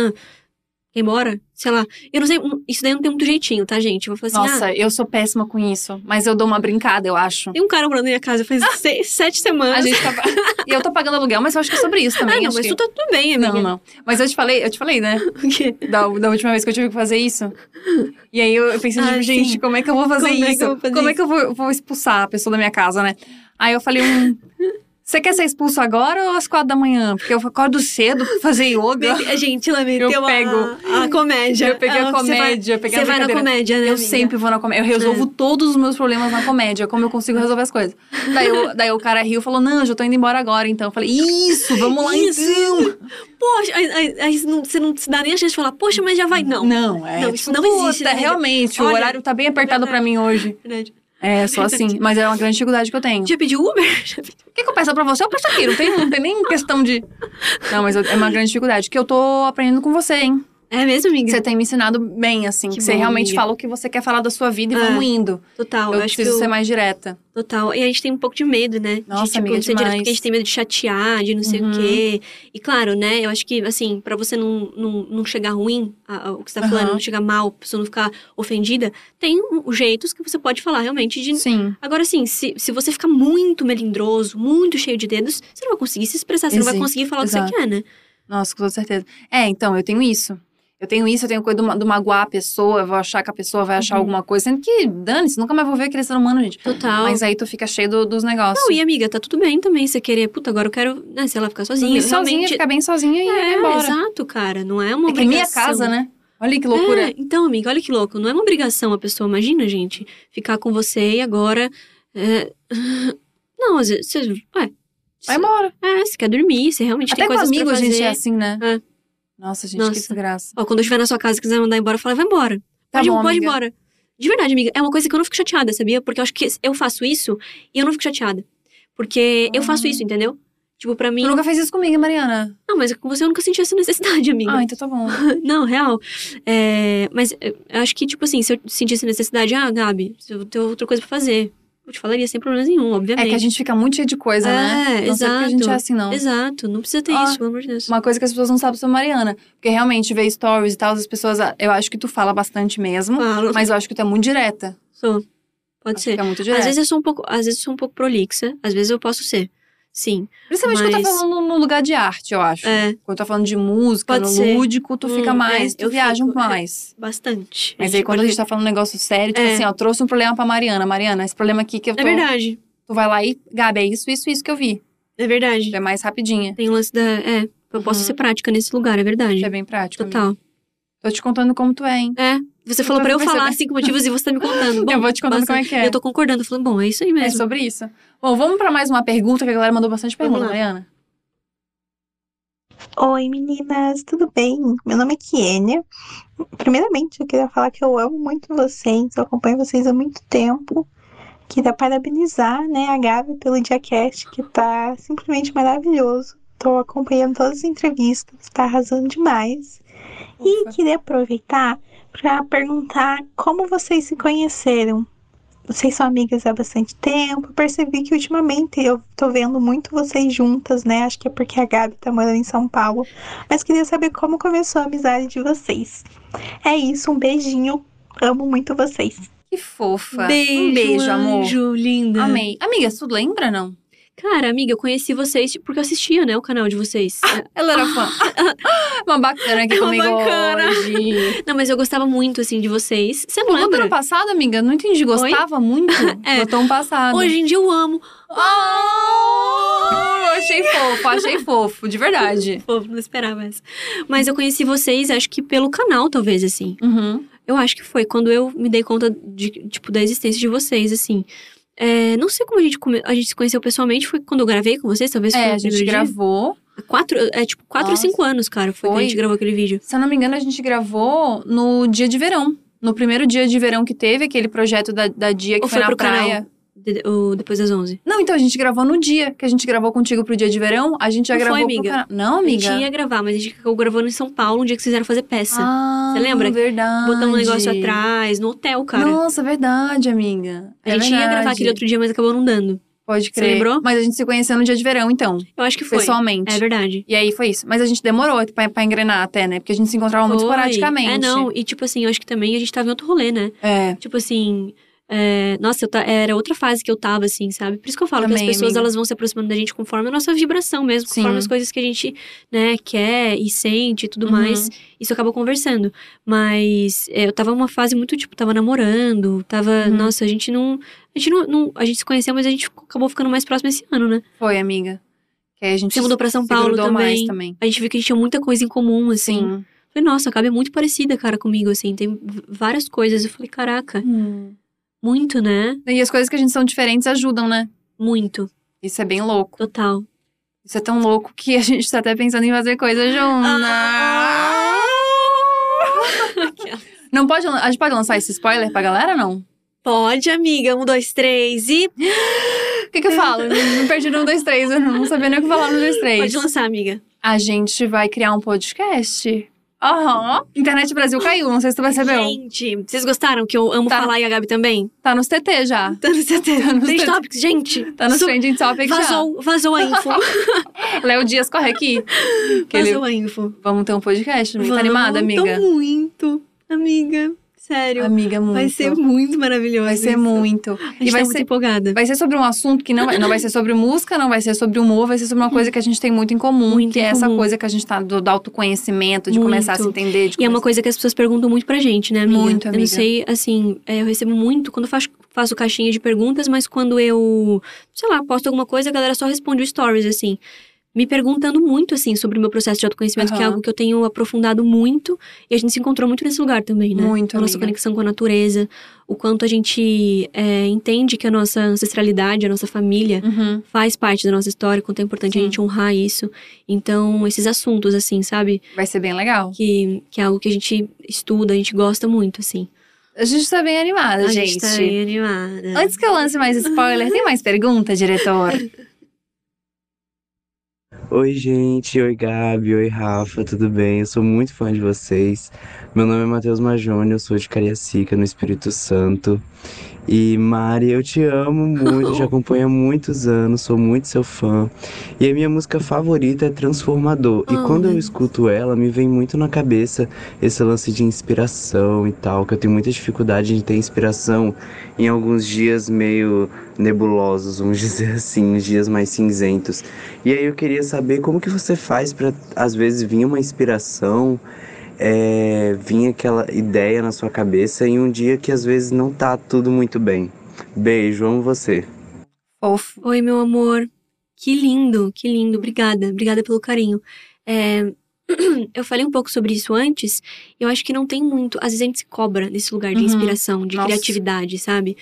Ir embora? Sei lá. Eu não sei, isso daí não tem muito jeitinho, tá, gente? Eu vou falar assim, ah, Nossa, eu sou péssima com isso. Mas eu dou uma brincada, eu acho. tem um cara morando na minha casa faz (laughs) seis, sete semanas. tá... e eu tô pagando aluguel, mas eu acho que é sobre isso também. Ah, não, mas que... tu tá tudo bem, amiga. Não, não. Mas eu te falei, eu te falei, né? (laughs) O quê? Da, da última vez que eu tive que fazer isso. E aí eu, eu pensei, Ah, tipo, gente, sim. como é que eu vou fazer Como é isso? eu vou fazer como é isso? que eu vou, vou expulsar a pessoa da minha casa, né? Aí eu falei, um. Você quer ser expulso agora ou às quatro da manhã? Porque eu acordo cedo pra fazer yoga. A gente lá meteu Eu pego. a, comédia. Eu peguei a Ah, você vai- comédia, eu peguei Você vai na comédia, né, Eu amiga? sempre vou na comédia. Eu resolvo todos os meus problemas na comédia, como eu consigo resolver as coisas. Daí, eu- daí o cara riu e falou: Não, já tô indo embora agora. Então eu falei: Isso, vamos lá Isso. então. Poxa, aí, aí- não- você não se dá nem a chance de falar, poxa, mas já vai. Não. Não, é. Não, isso tipo, não existe, puta, né? Realmente, o Olha, horário tá bem apertado pra mim hoje. Verdade. É, só assim. Mas é uma grande dificuldade que eu tenho. Já pediu Uber? (laughs) Já O que, eu peço pra você? Eu peço aqui, não tem, não tem nem questão de. Não, mas é uma grande dificuldade. Que eu tô aprendendo com você, hein? É mesmo, amiga? Você tem me ensinado bem, assim. Que Que você bom, realmente amiga. fala o que você quer falar da sua vida e Ah, vamos indo. Total. Eu, Eu, acho que preciso eu- ser mais direta. Total. E a gente tem um pouco de medo, né? Nossa, de, tipo, amiga, ser direto demais. porque a gente tem medo de chatear, de não sei Uhum. o quê. E claro, né? Eu acho que, assim, pra você não, não, não chegar ruim, a- a- o que você tá falando, não chegar mal, a pessoa não ficar ofendida, tem um- jeitos que você pode falar realmente de. Sim. Agora, assim, se, se você ficar muito melindroso, muito cheio de dedos, você não vai conseguir se expressar, você não vai conseguir falar o que exato. você quer, né? Nossa, com toda certeza. É, então, eu tenho isso. Eu tenho isso, eu tenho coisa do magoar a pessoa, eu vou achar que a pessoa vai achar Uhum. alguma coisa. Sendo que, dane-se, nunca mais vou ver aquele ser humano, gente. Total. Mas aí tu fica cheio do- dos negócios. Não, e amiga, tá tudo bem também você querer, puta, agora eu quero, né, sei lá, ficar sozinha. Dormir sozinha, Realmente- ficar bem sozinha e é, ir embora. exato, cara. Não é uma É é minha obrigação. casa, né? Olha que loucura. É, então, amiga, olha que louco. Não é uma obrigação a pessoa, imagina, gente, ficar com você e agora. é, (laughs) Não, às vezes. Você, ué, Vai embora. é, você quer dormir, você realmente Até tem com coisas amigo pra a fazer. gente é assim, né? É. Nossa, gente, que Nossa. desgraça. Ó, quando eu estiver na sua casa e quiser mandar embora, eu falo, vai embora. Tá pode bom, pode amiga. embora. De verdade, amiga, é uma coisa que eu não fico chateada, sabia? Porque eu acho que eu faço isso e eu não fico chateada. Porque eu faço Ah. isso, entendeu? Tipo, pra mim. Tu nunca fez isso comigo, Mariana. Não, mas com você eu nunca senti essa necessidade, amiga. Ah, então tá bom. (laughs) Não, real. É, mas eu acho que, tipo assim, se eu sentisse necessidade, ah, Gabi, eu tenho outra coisa pra fazer, eu te falaria sem problema nenhum, obviamente. É que a gente fica muito cheio de coisa, né? É, Não sei porque a gente exato. é assim, não. Exato, não precisa ter Ó, isso, pelo amor de Deus. Uma coisa que as pessoas não sabem sobre a Mariana. Porque realmente, ver stories e tal, as pessoas. Eu acho que tu fala bastante mesmo. Falo, Mas eu acho que tu é muito direta. sou. Pode Acho ser. que é muito direta. Às vezes eu sou um pouco, às vezes eu sou um pouco prolixa, às vezes eu posso ser. Sim. Principalmente quando tá mas- falando no lugar de arte, eu acho. É, Quando tá falando de música, Pode no ser. lúdico, tu Hum, fica mais. é, tu eu viaja fico, é. mais. bastante. Mas aí quando a gente tá falando um negócio sério, tipo É. assim, ó, trouxe um problema pra Mariana. Mariana, esse problema aqui que eu tô. É verdade. Tu vai lá e, Gabi, é isso, isso, isso que eu vi. É verdade. É mais rapidinha. Tem o lance da. É, eu posso Uhum. ser prática nesse lugar, é verdade. É bem prático. amiga. Total. Tô te contando como tu é, hein? É. Você Eu falou pra eu falar cinco motivos e você tá me contando. (laughs) Bom, eu vou te contando como é que é. Eu tô concordando, falando, bom, é isso aí É mesmo. sobre isso. Bom, vamos pra mais uma pergunta, que a galera mandou bastante pergunta. Mariana. Oi, meninas, tudo bem? Meu nome é Kienia. Primeiramente, eu queria falar que eu amo muito vocês, eu acompanho vocês há muito tempo. Queria parabenizar, né, a Gabi pelo Diacast, que tá simplesmente maravilhoso. Tô acompanhando todas as entrevistas, tá arrasando demais. E Ufa. queria aproveitar para perguntar como vocês se conheceram. Vocês são amigas há bastante tempo. Percebi que ultimamente eu tô vendo muito vocês juntas, né? Acho que é porque a Gabi tá morando em São Paulo. Mas queria saber como começou a amizade de vocês. É isso, um beijinho. Amo muito vocês. Que fofa. Beijo, um beijo, amor. anjo, linda. Amei. Amiga, tu lembra, não? Cara, amiga, eu conheci vocês porque eu assistia, né, o canal de vocês. Ela era fã. (laughs) uma bacana aqui Uma comigo bacana. hoje. Não, mas eu gostava muito, assim, de vocês. Você não Pulou lembra? ano passado, amiga? Não entendi. Gostava muito? (laughs) É. Um passado. Hoje em dia eu amo. Oh, achei fofo, achei fofo, de verdade. (laughs) Pô, não esperava essa. Mas eu conheci vocês, acho que pelo canal, talvez, assim. Uhum. Eu acho que foi quando eu me dei conta de, tipo, da existência de vocês, assim. É, não sei como a gente, come- a gente se conheceu pessoalmente, foi quando eu gravei com vocês, talvez foi É, a gente dia. gravou. Quatro, é tipo, quatro ou Nossa. cinco anos, cara, foi, que a Foi? gente gravou aquele vídeo. Se eu não me engano, a gente gravou no dia de verão. No primeiro dia de verão que teve, aquele projeto da, da Dia que Ou foi, foi na pro canal? De- o- depois das 11. Não, então a gente gravou no dia que a gente gravou contigo pro dia de verão. A gente já Não foi, gravou pro amiga. canal. Não, A amiga. gente ia gravar, mas a gente acabou gravando em São Paulo, um dia que vocês iam fazer peça. Ah, Você lembra? Verdade. Botamos um negócio atrás, no hotel, cara. Nossa, verdade, amiga. a É gente ia gravar verdade. aquele outro dia, mas acabou não dando. Pode crer. lembrou? Mas a gente se conheceu no dia de verão, então. Eu acho que foi. Pessoalmente. É verdade. E aí foi isso. Mas a gente demorou pra, pra engrenar até, né? Porque a gente se encontrava muito Foi. esporadicamente. É, não. E tipo assim, eu acho que também a gente tava em outro rolê, né? É. Tipo assim. É, nossa, ta- era outra fase que eu tava, assim, sabe? Por isso que eu falo que Também, as pessoas amiga. elas vão se aproximando da gente conforme a nossa vibração mesmo, Sim. conforme as coisas que a gente, né, quer e sente e tudo Uhum. mais. Isso acaba conversando. Mas é, eu tava numa fase muito, tipo, tava namorando, tava. Uhum. Nossa, a gente não. A gente não, não- A gente se conheceu, mas a gente acabou ficando mais próximo esse ano, né? Foi, amiga. Que a gente Você mudou pra São se Paulo também. também. A gente viu que a gente tinha muita coisa em comum, assim. Sim. Falei, nossa, a Gabi é muito parecida, cara, comigo, assim. Tem várias coisas. Eu falei, caraca, muito, né? E as coisas que a gente são diferentes ajudam, né? Muito. Isso é bem louco. Total. Isso é tão louco que a gente tá até pensando em fazer coisa junto. Ah! Não pode, a gente pode lançar esse spoiler pra galera, não? Pode, amiga. Um, dois, três e. O que, que eu falo? Me perdi no 1, 2, 3. Eu não sabia nem o que falar no 1, 2, 3. Pode lançar, amiga. A gente vai criar um podcast. Aham. Internet Brasil caiu, não sei se tu percebeu. Gente, vocês gostaram que eu amo Tá. falar e a Gabi também? Tá nos TT já. Tá no CT. Tá nos TT. topics, gente. Tá nos Su- trending topics Vazou, vazou a info. já. (laughs) Léo Dias, corre aqui. Que ele- Vazou a info. Vamos ter um podcast? Amiga? Tá animada, amiga? Tô muito. Amiga, sério. Amiga, muito. Vai ser muito maravilhoso. Vai ser isso. muito. A E vai tá muito ser, empolgada. vai ser sobre um assunto que não vai, não vai ser sobre música, não vai ser sobre humor, vai ser sobre uma coisa que a gente tem muito em comum. Muito que em é essa comum. coisa que a gente tá do, do autoconhecimento, de Muito. começar a se entender. De E é uma coisa que as pessoas perguntam muito pra gente, né, amiga? Muito, Eu amiga. não sei, assim, é, eu recebo muito quando eu faço, faço caixinha de perguntas, mas quando eu, sei lá, posto alguma coisa, a galera só responde o stories, assim. Me perguntando muito, assim, sobre o meu processo de autoconhecimento, que é algo que eu tenho aprofundado muito. E a gente se encontrou muito nesse lugar também, né? Muito, A nossa amiga. conexão com a natureza, o quanto a gente é, entende que a nossa ancestralidade, a nossa família, Uhum. faz parte da nossa história, o quanto é importante a Sim. gente honrar isso. Então, esses assuntos, assim, sabe? Vai ser bem legal. Que, que é algo que a gente estuda, a gente gosta muito, assim. A gente tá bem animada, A gente. gente tá bem animada. Antes que eu lance mais spoiler, tem mais pergunta, diretor? (laughs) Oi, gente. Oi, Gabi. Oi, Rafa. Tudo bem? Eu sou muito fã de vocês. Meu nome é Matheus Majone, eu sou de Cariacica, no Espírito Santo. E Mari, eu te amo muito, te (laughs) acompanho há muitos anos, sou muito seu fã. E a minha música favorita é Transformador. E Oh, quando eu escuto ela, me vem muito na cabeça esse lance de inspiração e tal, que eu tenho muita dificuldade de ter inspiração em alguns dias meio nebulosos, vamos (laughs) dizer assim, uns dias mais cinzentos. E aí eu queria saber como que você faz pra às vezes vir uma inspiração, é, vir aquela ideia na sua cabeça em um dia que às vezes não tá tudo muito bem. Beijo, amo você. Fofo. Oi, meu amor. Que lindo, que lindo. Obrigada, obrigada pelo carinho. É, (clears throat) Eu falei um pouco sobre isso antes. Eu acho que não tem muito. Às vezes a gente se cobra nesse lugar de Uhum. inspiração, de Nossa. criatividade, sabe?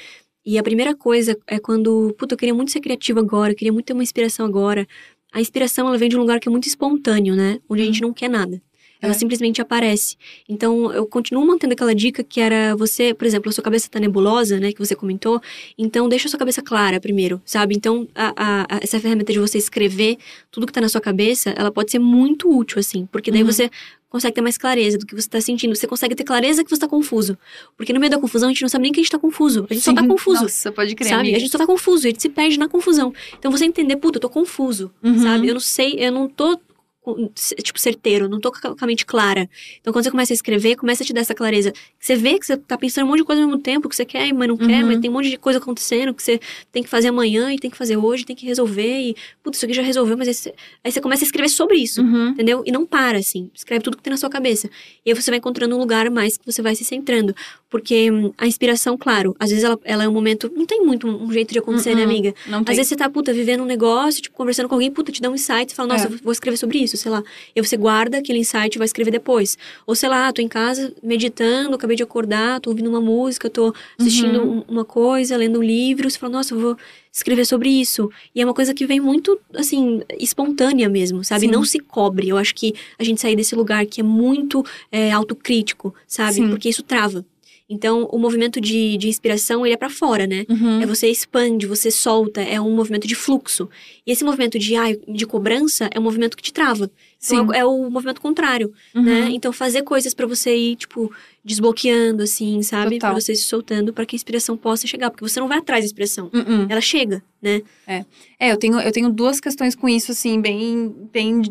E a primeira coisa é quando, puta, eu queria muito ser criativa agora, eu queria muito ter uma inspiração agora. A inspiração, ela vem de um lugar que é muito espontâneo, né? Onde a gente não quer nada. Ela É. simplesmente aparece. Então, eu continuo mantendo aquela dica que era você, por exemplo, a sua cabeça tá nebulosa, né? Que você comentou. Então, deixa a sua cabeça clara primeiro, sabe? Então, a, a- essa ferramenta de você escrever tudo que tá na sua cabeça, ela pode ser muito útil, assim. Porque daí Uhum. você consegue ter mais clareza do que você tá sentindo. Você consegue ter clareza que você tá confuso. Porque no meio da confusão, a gente não sabe nem que a gente tá confuso. A gente só tá Sim. confuso. Nossa, pode crer, Sabe? amiga. A gente só tá confuso, a gente se perde na confusão. Então você entender, puta, eu tô confuso, Uhum. sabe? Eu não sei, eu não tô, tipo, certeiro, não tô com a mente clara. Então quando você começa a escrever, começa a te dar essa clareza. Você vê que você tá pensando um monte de coisa ao mesmo tempo, que você quer, mas não quer, Uhum. mas tem um monte de coisa acontecendo, que você tem que fazer amanhã e tem que fazer hoje, tem que resolver e, putz, isso aqui já resolveu, mas aí você, aí você começa a escrever sobre isso. Uhum. Entendeu? E não para, assim. Escreve tudo que tem na sua cabeça. E aí você vai encontrando um lugar mais que você vai se centrando. Porque hum, a inspiração, claro, às vezes ela, ela é um momento. Não tem muito um jeito de acontecer, né, Uhum. amiga? Não Às tem. vezes você tá, puta, vivendo um negócio, tipo, conversando com alguém, puta, te dá um insight, você fala, nossa, É. eu vou escrever sobre isso. Sei lá. E você guarda aquele insight e vai escrever depois. Ou sei lá, tô em casa meditando, acabei de acordar, tô ouvindo uma música, tô assistindo Uhum. um- uma coisa, lendo um livro, você fala, nossa, eu vou escrever sobre isso. E é uma coisa que vem muito, assim, espontânea mesmo, sabe? Sim. Não se cobre. Eu acho que a gente sair desse lugar que é muito é, autocrítico, sabe? Sim. Porque isso trava. Então, o movimento de, de inspiração, ele é pra fora, né? Uhum. É você expande, você solta, é um movimento de fluxo. E esse movimento de, ai, de cobrança é um movimento que te trava. Então, Sim. é o movimento contrário, Uhum. né? Então, fazer coisas pra você ir, tipo, desbloqueando, assim, sabe? Pra você se soltando, pra que a inspiração possa chegar. Porque você não vai atrás da inspiração. Uhum. Ela chega, né? É, eu tenho, eu tenho duas questões com isso, assim, bem, bem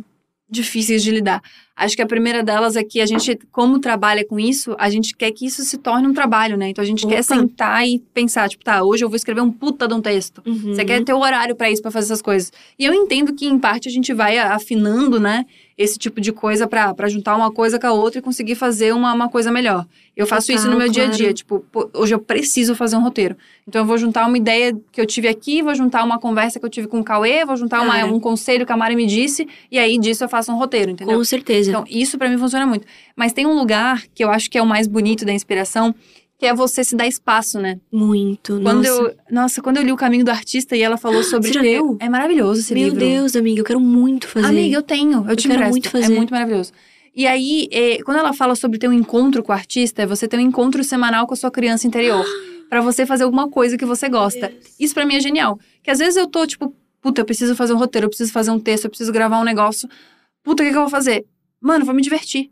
difíceis de lidar. Acho que a primeira delas é que a gente, como trabalha com isso, a gente quer que isso se torne um trabalho, né? Então a gente quer Opa. sentar e pensar, tipo, tá, hoje eu vou escrever um puta de um texto. Uhum. Você quer ter o horário pra isso, pra fazer essas coisas. E eu entendo que, em parte, a gente vai afinando, né? Esse tipo de coisa pra pra juntar uma coisa com a outra e conseguir fazer uma, uma coisa melhor. Eu faço isso no meu dia a dia. claro. Tipo, pô, hoje eu preciso fazer um roteiro. Então eu vou juntar uma ideia que eu tive aqui, vou juntar uma conversa que eu tive com o Cauê, vou juntar uma- um conselho que a Mari me disse, e aí disso eu faço um roteiro, entendeu? Com certeza. Então, isso pra mim funciona muito. Mas tem um lugar que eu acho que é o mais bonito da inspiração, que é você se dar espaço, né? Muito. Quando nossa. eu, nossa, quando eu li o Caminho do Artista e ela falou (gasps) sobre Você já leu? é maravilhoso esse Meu livro. Deus, amiga, eu quero muito fazer. Amiga, eu tenho, eu, te quero empresto. muito fazer. É muito maravilhoso. E aí, é, quando ela fala sobre ter um encontro com o artista, é você ter um encontro semanal com a sua criança interior. (gasps) pra você fazer alguma coisa que você gosta. Isso pra mim é genial. Que às vezes eu tô, tipo, puta, eu preciso fazer um roteiro, eu preciso fazer um texto, eu preciso gravar um negócio. Puta, o que, que eu vou fazer? Mano, vou me divertir.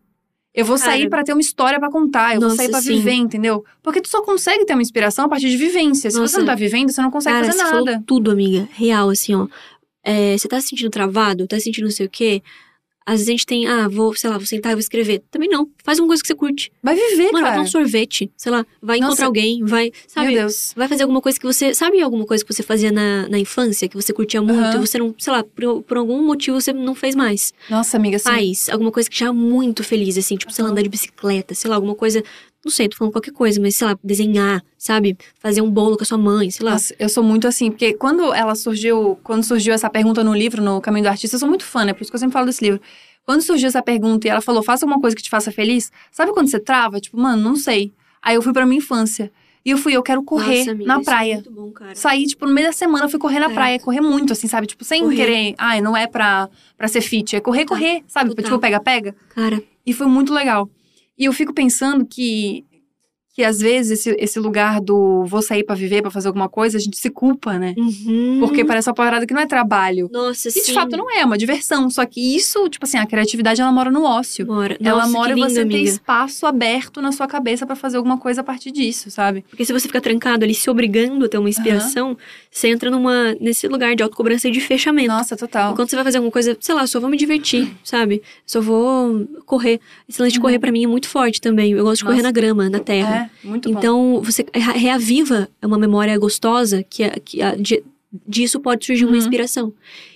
Eu vou sair pra ter uma história pra contar, eu vou Nossa, sair pra sim. viver, entendeu? Porque tu só consegue ter uma inspiração a partir de vivência. Se você Nossa. não tá vivendo, você não consegue Cara, fazer você nada. falou tudo, amiga. Real, assim, ó. É, você tá se sentindo travado? Tá se sentindo não sei o quê? Às vezes a gente tem, ah, vou, sei lá, vou sentar e vou escrever. Também não. Faz uma coisa que você curte. Vai viver, Mano, vai cara. tomar um sorvete, sei lá. Vai Nossa. encontrar alguém, vai, sabe? Meu Deus. Vai fazer alguma coisa que você. Sabe alguma coisa que você fazia na, na infância, que você curtia muito, Aham. e você não, sei lá, por, por algum motivo você não fez mais? Nossa, amiga, assim. Faz alguma coisa que te é muito feliz, assim, tipo, sei lá, andar de bicicleta, sei lá, alguma coisa. Não sei, tô falando qualquer coisa, mas sei lá, desenhar, sabe? Fazer um bolo com a sua mãe, sei lá. Nossa, eu sou muito assim, porque quando ela surgiu, quando surgiu essa pergunta no livro, no Caminho do Artista, eu sou muito fã, né? Por isso que eu sempre falo desse livro. Quando surgiu essa pergunta e ela falou, faça alguma coisa que te faça feliz, sabe quando você trava? Tipo, mano, não sei. Aí eu fui pra minha infância. E eu fui, eu quero correr Nossa, amiga, na é praia. muito bom, cara. Saí, tipo, no meio da semana eu fui correr na Caraca. praia, correr muito, assim, sabe? Tipo, sem Correr. querer, ai, não é pra, pra ser fit, é correr, Total. correr, sabe? Total. Tipo, pega-pega. Cara, E foi muito legal. E eu fico pensando que, que às vezes, esse, esse lugar do vou sair pra viver, pra fazer alguma coisa, a gente se culpa, né? uhum. Porque parece uma parada que não é trabalho. Nossa, E sim. de fato não é, é uma diversão. Só que isso, tipo assim, a criatividade ela mora no ócio. Mora. ela Nossa, mora em lindo, você ter amiga. espaço aberto na sua cabeça pra fazer alguma coisa a partir disso, sabe? Porque se você ficar trancado ali, se obrigando a ter uma inspiração, você entra numa, nesse lugar de autocobrança e de fechamento. Nossa, total. Enquanto você vai fazer alguma coisa, sei lá, só vou me divertir, sabe? Só vou correr. Esse lance de Uhum. correr pra mim é muito forte também. Eu gosto de correr Nossa. na grama, na terra. É, muito bom. Então, você re- reaviva uma memória gostosa que, é- que é- de- disso pode surgir uma Uhum. inspiração.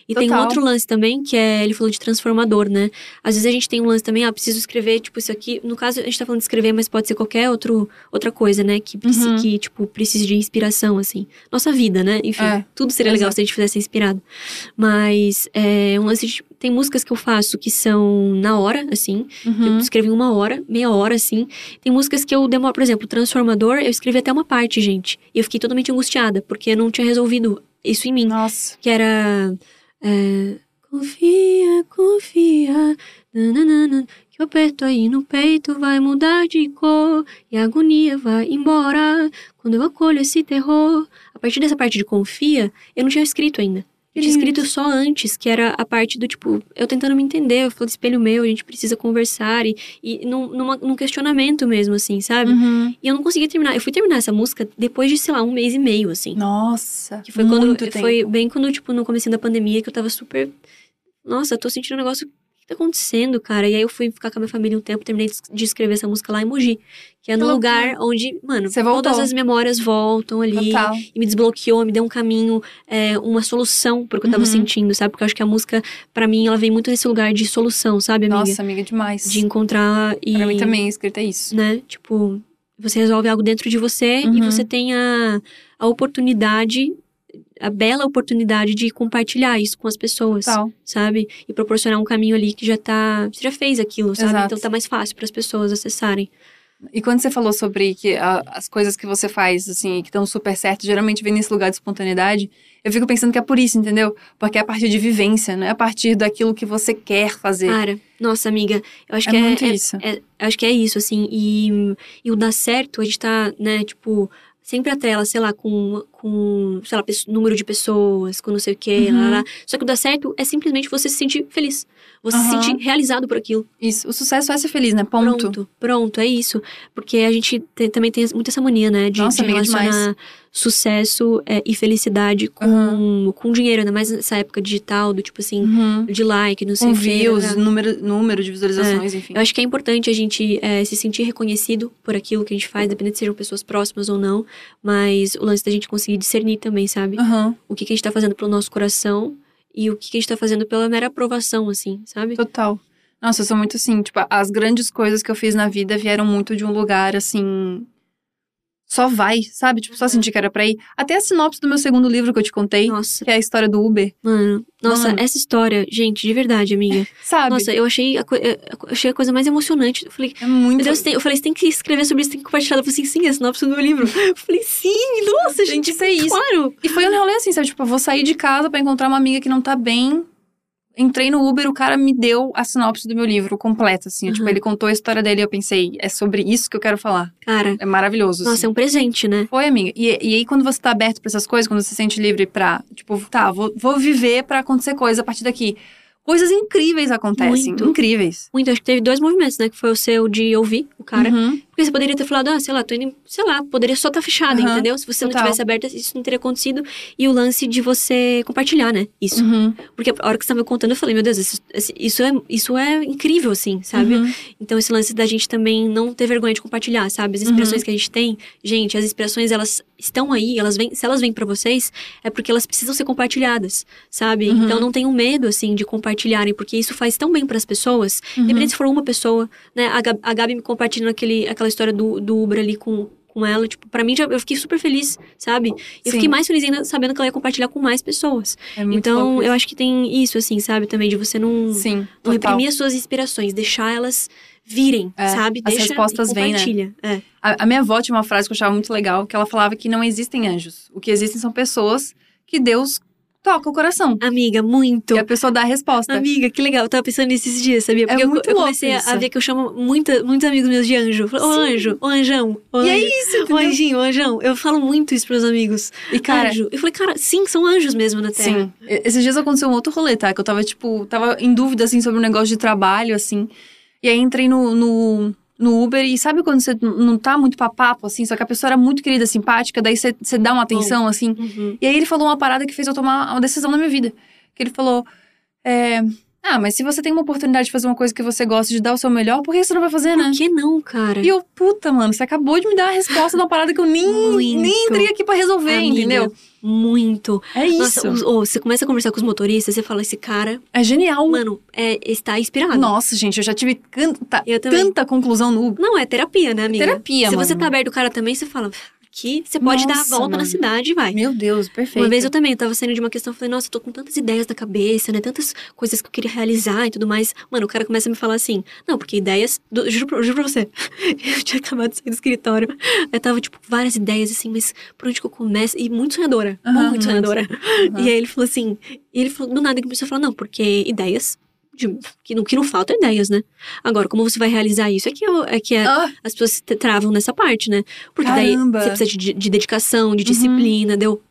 E tem um Total. outro lance também, que é, ele falou de transformador, né? Às vezes a gente tem um lance também, ah, preciso escrever, tipo, isso aqui. No caso, a gente tá falando de escrever, mas pode ser qualquer outro, outra coisa, né? Que, Uhum. que, tipo, precise de inspiração, assim. Nossa vida, né? Enfim, É, tudo seria legal exato. se a gente fizesse inspirado. Mas, é um lance de, Tem músicas que eu faço que são na hora, assim. Eu Uhum. escrevo em uma hora, meia hora, assim. Tem músicas que eu demoro, por exemplo, Transformador, eu escrevi até uma parte, gente. E eu fiquei totalmente angustiada, porque eu não tinha resolvido isso em mim. Nossa. Que era. É, confia, confia. nananana, que o aperto aí no peito vai mudar de cor. E a agonia vai embora quando eu acolho esse terror. A partir dessa parte de confia, eu não tinha escrito ainda. Eu tinha escrito só antes, que era a parte do tipo, eu tentando me entender, eu falo espelho meu, a gente precisa conversar, e, e num, numa- num questionamento mesmo, assim, sabe? Uhum. E eu não conseguia terminar. Eu fui terminar essa música depois de, sei lá, um mês e meio, assim. Nossa. Que foi quando. tempo. Foi bem quando, tipo, no começo da pandemia, que eu tava super. Nossa, tô sentindo um negócio. O que tá acontecendo, cara? E aí eu fui ficar com a minha família um tempo, terminei de- escrever essa música lá em Mogi. Que é no lugar onde, mano, todas as memórias voltam ali. Total. E me desbloqueou, me deu um caminho, é, uma solução pro que eu tava Uhum. sentindo, sabe? Porque eu acho que a música, pra mim, ela vem muito nesse lugar de solução, sabe, amiga? Nossa, amiga, demais. De encontrar e. Pra mim também, escrita é isso. Né? Tipo, você resolve algo dentro de você Uhum. e você tem a, a oportunidade a bela oportunidade de compartilhar isso com as pessoas, Tal. sabe? E proporcionar um caminho ali que já tá. Você já fez aquilo, sabe? Exato. Então tá mais fácil para as pessoas acessarem. E quando você falou sobre que a- as coisas que você faz, assim, que estão super certo, geralmente vem nesse lugar de espontaneidade, eu fico pensando que é por isso, entendeu? Porque é a partir de vivência, não é a partir daquilo que você quer fazer. Cara, nossa amiga, eu acho é que é, muito é- isso. é- acho que é isso, assim. E, e o dar certo, a gente tá, né, tipo, sempre atrela, sei lá, com, com sei lá, número de pessoas, com não sei o quê, Uhum. lá, lá. Só que o dar certo é simplesmente você se sentir feliz. Você se Aham. sentir realizado por aquilo. Isso. O sucesso é ser feliz, né? Ponto. Pronto, pronto, é isso. Porque a gente te- também tem muito essa mania, né? De, Nossa, de relacionar demais. Sucesso é, e felicidade com, Aham. com dinheiro, ainda mais nessa época digital, do tipo assim, Uhum. de like, não sei Com views, né? número, número de visualizações, enfim. Eu acho que é importante a gente é, se sentir reconhecido por aquilo que a gente faz, independente se sejam pessoas próximas ou não. Mas o lance da gente conseguir discernir também, sabe? Aham, O que, que a gente tá fazendo pelo nosso coração e o que, que a gente tá fazendo pela mera aprovação, assim, sabe? total. Nossa, eu sou muito assim, tipo, as grandes coisas que eu fiz na vida vieram muito de um lugar, assim... Só vai, sabe? Tipo, só senti que era pra ir. Até a sinopse do meu segundo livro que eu te contei, Nossa, que é a história do Uber, mano. Nossa, Mano. essa história, gente, de verdade, amiga. (laughs) sabe? Nossa, eu achei a, eu achei a coisa mais emocionante. Eu falei, é muito... meu Deus, tem- eu falei, você tem que escrever sobre isso, tem que compartilhar. Eu falei assim, sim, é a sinopse do meu livro. (laughs) Eu falei, sim, nossa, Tem gente, que ser isso. claro. E foi um rolê assim, sabe? Tipo, eu vou sair de casa pra encontrar uma amiga que não tá bem. Entrei no Uber, o cara me deu a sinopse do meu livro completa, assim. Tipo, Uhum. ele contou a história dele e eu pensei, é sobre isso que eu quero falar. Cara, É maravilhoso. nossa, assim. é um presente, né? Foi, amiga. E, e aí, quando você tá aberto pra essas coisas, quando você se sente livre pra, tipo, tá, vou, vou viver pra acontecer coisa a partir daqui. Coisas incríveis acontecem. Muito. Incríveis. Muito, acho que teve dois movimentos, né? Que foi o seu de ouvir o cara. Uhum. Porque você poderia ter falado, ah, sei lá, tô indo, sei lá, poderia só estar fechada, Aham, entendeu? Se você total. não tivesse aberta, isso não teria acontecido. E o lance de você compartilhar, né? Isso. Uhum. Porque a hora que você tava contando, eu falei, meu Deus, isso, isso, é, isso é incrível, assim, sabe? Uhum. Então, esse lance da gente também não ter vergonha de compartilhar, sabe? As inspirações Uhum. que a gente tem, gente, as inspirações, elas estão aí, elas vêm, se elas vêm pra vocês, é porque elas precisam ser compartilhadas, sabe? Uhum. Então, não tenham medo, assim, de compartilharem, porque isso faz tão bem pras pessoas, Uhum. independente se for uma pessoa, né? A Gabi, a Gabi me compartilhando aquele, aquela história do, do Uber ali com, com ela, tipo, pra mim, já, eu fiquei super feliz, sabe? Eu Sim. fiquei mais feliz ainda sabendo que ela ia compartilhar com mais pessoas. É então, eu acho que tem isso, assim, sabe? Também de você não, Sim, não reprimir as suas inspirações, deixar elas virem, É, sabe? as Deixa respostas e vêm, né? É. A, a minha avó tinha uma frase que eu achava muito legal, que ela falava que não existem anjos. O que existem são pessoas que Deus toca o coração. Amiga, muito. E a pessoa dá a resposta. Amiga, que legal. Eu tava pensando nisso esses dias, sabia? Porque eu- muito eu, louco comecei a- isso. ver que eu chamo muita, muitos amigos meus de anjo. Eu Ô anjo, ô anjão, ô E é anjo, isso, ô entendeu? anjinho, ô anjão. Eu falo muito isso pros amigos. E, cara, Anjo. Eu falei, cara, sim, são anjos mesmo na Terra. Sim. Esses dias aconteceu um outro rolê, tá? Que eu tava, tipo, tava em dúvida, assim, sobre um negócio de trabalho, assim. E aí entrei no, no, no Uber e sabe quando você não tá muito papapo, assim, só que a pessoa era muito querida, simpática, daí você, você dá uma atenção, assim. Uhum. E aí ele falou uma parada que fez eu tomar uma decisão na minha vida. Que ele falou, é... Ah, mas se você tem uma oportunidade de fazer uma coisa que você gosta, de dar o seu melhor, por que você não vai fazer, né? Por que não, cara? E eu, puta, mano, você acabou de me dar a resposta de uma parada que eu nem, Muito. nem entrei aqui pra resolver, Amiga, entendeu? Muito. É isso. Nossa, os- você começa a conversar com os motoristas, você fala, esse cara, É genial. mano, é, está inspirado. Nossa, gente, eu já tive também. tanta conclusão no Uber. Não, é terapia, né, amiga? Terapia, Se mano. você tá aberto o cara também, você fala, aqui você pode dar a Nossa, volta na mano. cidade e vai. Meu Deus, perfeito. Uma vez eu também, eu tava saindo de uma questão, eu falei, nossa, eu tô com tantas ideias na cabeça, né? Tantas coisas que eu queria realizar e tudo mais. Mano, o cara começa a me falar assim, não, porque ideias. do- juro, pra- juro pra você. (laughs) Eu tinha acabado de sair do escritório. Eu tava, tipo, várias ideias, assim, mas por onde que eu começo? E muito sonhadora. Aham, muito sonhadora. Aham. E aí ele falou assim, e ele falou, do nada ele começou a falar, não, porque ideias. De- que, não, que não faltam ideias, né? Agora, como você vai realizar isso? É que, eu- é que é, Ah, as pessoas travam nessa parte, né? Porque Caramba. daí você precisa de, de dedicação, de Uhum. disciplina, deu.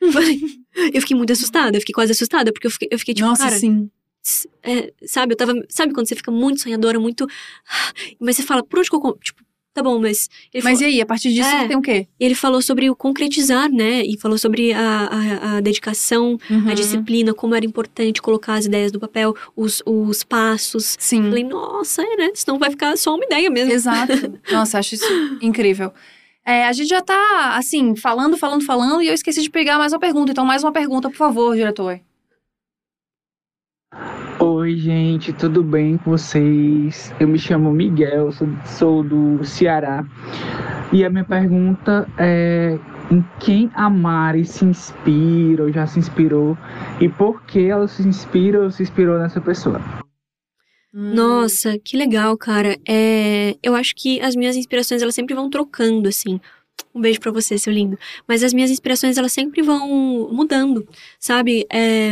(laughs) eu fiquei muito assustada, eu fiquei quase assustada, porque eu fiquei, eu fiquei tipo, nossa, cara, sim. é, sabe, eu tava. Sabe quando você fica muito sonhadora, muito. Mas você fala, por onde que eu. Tipo, tá bom, mas. Ele Mas falou, e aí, a partir disso, É. tem o quê? ele falou sobre o concretizar, né? E falou sobre a, a, a dedicação, Uhum. a disciplina, como era importante colocar as ideias no papel, os, os passos. Sim. Falei, nossa, é, né? Senão vai ficar só uma ideia mesmo. Exato. (laughs) Nossa, acho isso incrível. É, a gente já tá, assim, falando, falando, falando, e eu esqueci de pegar mais uma pergunta. Então, mais uma pergunta, por favor, diretor. Oi, gente, tudo bem com vocês? Eu me chamo Miguel, sou, sou do Ceará. E a minha pergunta é: em quem a Mari se inspira ou já se inspirou e por que ela se inspira ou se inspirou nessa pessoa. Nossa, que legal, cara. É, eu acho que as minhas inspirações elas sempre vão trocando, assim. Um beijo pra você, seu lindo. Mas as minhas inspirações elas sempre vão mudando, sabe? É,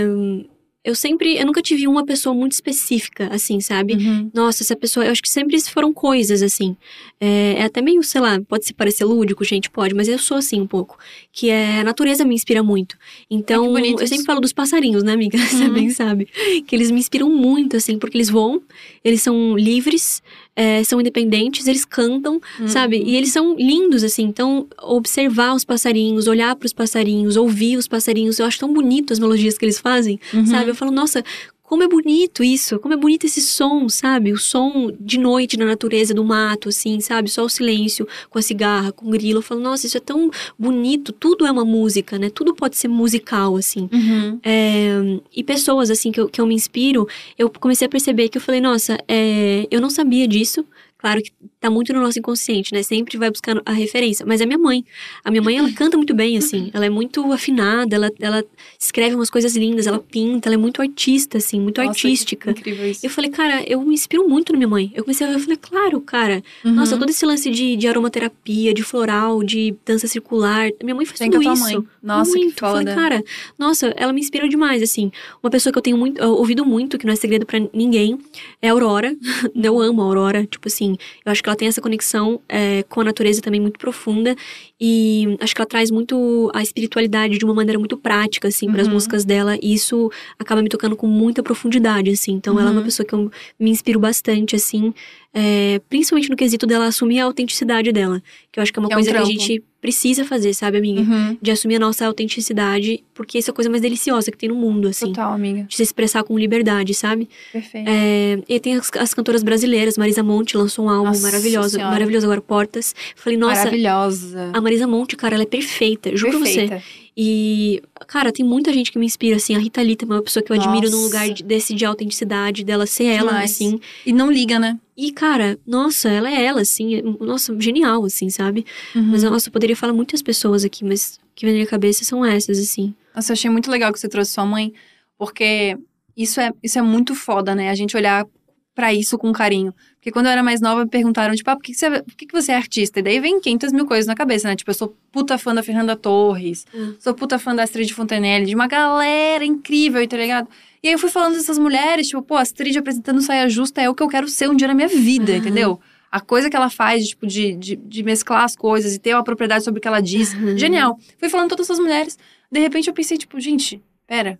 eu sempre, eu nunca tive uma pessoa muito específica, assim, sabe? Uhum. Nossa, essa pessoa, eu acho que sempre foram coisas, assim. É, é até meio, sei lá, pode se parecer lúdico, gente, pode, mas eu sou assim um pouco. Que é, a natureza me inspira muito. Então, Ai, eu sempre isso. falo dos passarinhos, né, amiga? (laughs) Você Uhum. bem sabe. Que eles me inspiram muito, assim, porque eles voam, eles são livres, é, são independentes, eles cantam, Uhum. sabe? E eles são lindos, assim. Então, observar os passarinhos, olhar para os passarinhos, ouvir os passarinhos, eu acho tão bonito as melodias que eles fazem, Uhum. sabe? Eu falo, nossa, como é bonito isso, como é bonito esse som, sabe? O som de noite na natureza do mato, assim, sabe? Só o silêncio com a cigarra, com o grilo. Eu falo, nossa, isso é tão bonito, tudo é uma música, né? Tudo pode ser musical, assim. Uhum. É, e pessoas, assim, que eu, que eu me inspiro, eu comecei a perceber que eu falei, nossa, é, eu não sabia disso. Claro que tá muito no nosso inconsciente, né? Sempre vai buscando a referência. Mas é minha mãe. A minha mãe, ela (clears throat) canta muito bem, assim. Ela é muito afinada, ela, ela escreve umas coisas lindas, ela pinta, ela é muito artista, assim, muito Nossa, artística. que Incrível isso. Eu falei, cara, eu me inspiro muito na minha mãe. Eu comecei a eu falei, claro, cara. Uhum. Nossa, todo esse lance de, de aromaterapia, de floral, de dança circular. Minha mãe faz Tem tudo a tua isso. mãe. Nossa, muito. que foda. Falei, cara, nossa, ela me inspira demais, assim. Uma pessoa que eu tenho muito, eu ouvido muito, que não é segredo pra ninguém, é a Aurora. (laughs) eu amo a Aurora. Tipo assim, eu acho que ela tem essa conexão é, com a natureza também muito profunda. E acho que ela traz muito a espiritualidade de uma maneira muito prática, assim, para as Uhum. músicas dela. E isso acaba me tocando com muita profundidade, assim. Então ela é uma Uhum. pessoa que eu me inspiro bastante, assim. é, principalmente no quesito dela assumir a autenticidade dela. Que eu acho que é uma é um coisa que a gente precisa fazer, sabe, amiga? Uhum. de assumir a nossa autenticidade, porque isso é a coisa mais deliciosa que tem no mundo, assim. Total, amiga. De se expressar com liberdade, sabe? Perfeito. É, e tem as, as cantoras brasileiras, Marisa Monte lançou um álbum Nossa maravilhoso, Senhora. maravilhoso agora, Portas. Falei, nossa, Maravilhosa. a Marisa Monte, cara, ela é perfeita, juro pra você. E, cara, tem muita gente que me inspira, assim. A Rita Lee também é uma pessoa que eu admiro num Nossa. lugar de- desse de autenticidade, dela ser ela, Demais. assim. E não liga, né? E, cara, nossa, ela é ela, assim. Nossa, genial, assim, sabe? Uhum. Mas, nossa, eu poderia falar muitas pessoas aqui, mas o que vem na minha cabeça são essas, assim. Nossa, eu achei muito legal que você trouxe sua mãe, porque isso é, isso é muito foda, né? A gente olhar pra isso com carinho. Porque quando eu era mais nova, me perguntaram, tipo, ah, por que, que você, por que, que você é artista? E daí vem 500 mil coisas na cabeça, né? Tipo, eu sou puta fã da Fernanda Torres, Hum. sou puta fã da Astrid Fontenelle, de uma galera incrível, tá ligado? E aí eu fui falando dessas mulheres, tipo, pô, a Astrid apresentando saia justa é o que eu quero ser um dia na minha vida, Aham. entendeu? A coisa que ela faz, tipo, de, de, de mesclar as coisas e ter uma propriedade sobre o que ela diz. Aham. Genial. Fui falando todas essas mulheres. De repente eu pensei, tipo, gente, pera.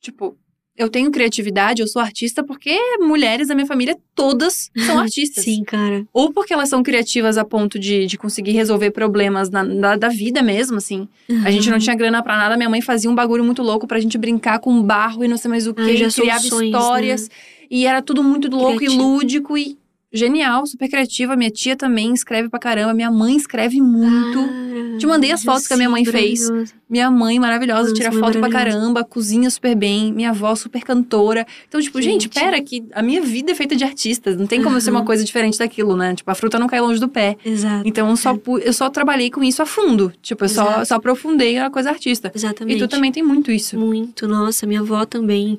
Tipo, eu tenho criatividade, eu sou artista porque mulheres da minha família todas são (laughs) artistas. Sim, cara. Ou porque elas são criativas a ponto de, de conseguir resolver problemas na, na- da vida mesmo, assim. A gente não tinha grana pra nada, minha mãe fazia um bagulho muito louco pra gente brincar com barro e não sei mais o que, criava soluções, histórias. E era tudo muito louco Criativo. e lúdico e genial, super criativa. Minha tia também escreve pra caramba, minha mãe escreve muito. Cara, Te mandei as fotos que a minha mãe fez. Minha mãe maravilhosa, Nossa, tira foto pra caramba, cozinha super bem, minha avó super cantora. Então, tipo, gente, Gente. pera que a minha vida é feita de artistas, não tem como eu ser uma coisa diferente daquilo, né? Tipo, a fruta não cai longe do pé. Exato. Então, eu só, pu- eu só trabalhei com isso a fundo. Tipo, eu só, Exato. só aprofundei na coisa artista. Exatamente. E tu também tem muito isso. Muito, nossa, minha avó também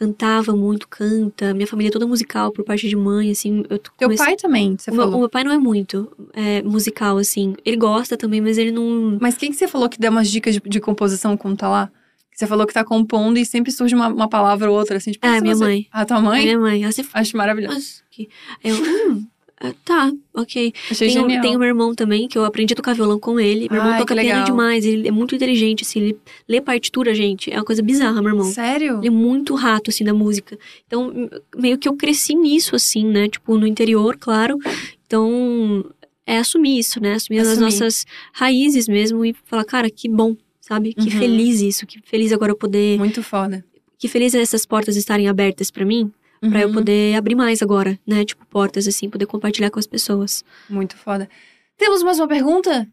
cantava muito, canta. Minha família é toda musical por parte de mãe, assim. Eu Teu comecei- pai também, você o meu, o meu pai não é muito é, musical, assim. Ele gosta também, mas ele não. Mas quem que você falou que deu umas dicas de, de composição quando tá lá? Você falou que tá compondo e sempre surge uma, uma palavra ou outra, assim, tipo, Ah, se minha você- mãe. Ah, tua A mãe? minha mãe. Ela sempre Acho maravilhoso. Eu, hum, (laughs) ah, tá, ok. Achei Tem, genial. tem o meu irmão também, que eu aprendi a tocar violão com ele. Meu irmão Ai, toca piano demais, ele é muito inteligente, assim, ele lê partitura, gente. É uma coisa bizarra, meu irmão. Sério? Ele é muito rato, assim, da música. Então, meio que eu cresci nisso, assim, né? Tipo, no interior, claro. Então, é assumir isso, né? Assumir as Assumir. nossas raízes mesmo e falar, cara, que bom, sabe? Que Uhum. feliz isso, que feliz agora eu poder. Muito foda. Que feliz essas portas estarem abertas pra mim, pra eu Uhum. poder abrir mais agora, né? Tipo, portas, assim, poder compartilhar com as pessoas. Muito foda. Temos mais uma pergunta?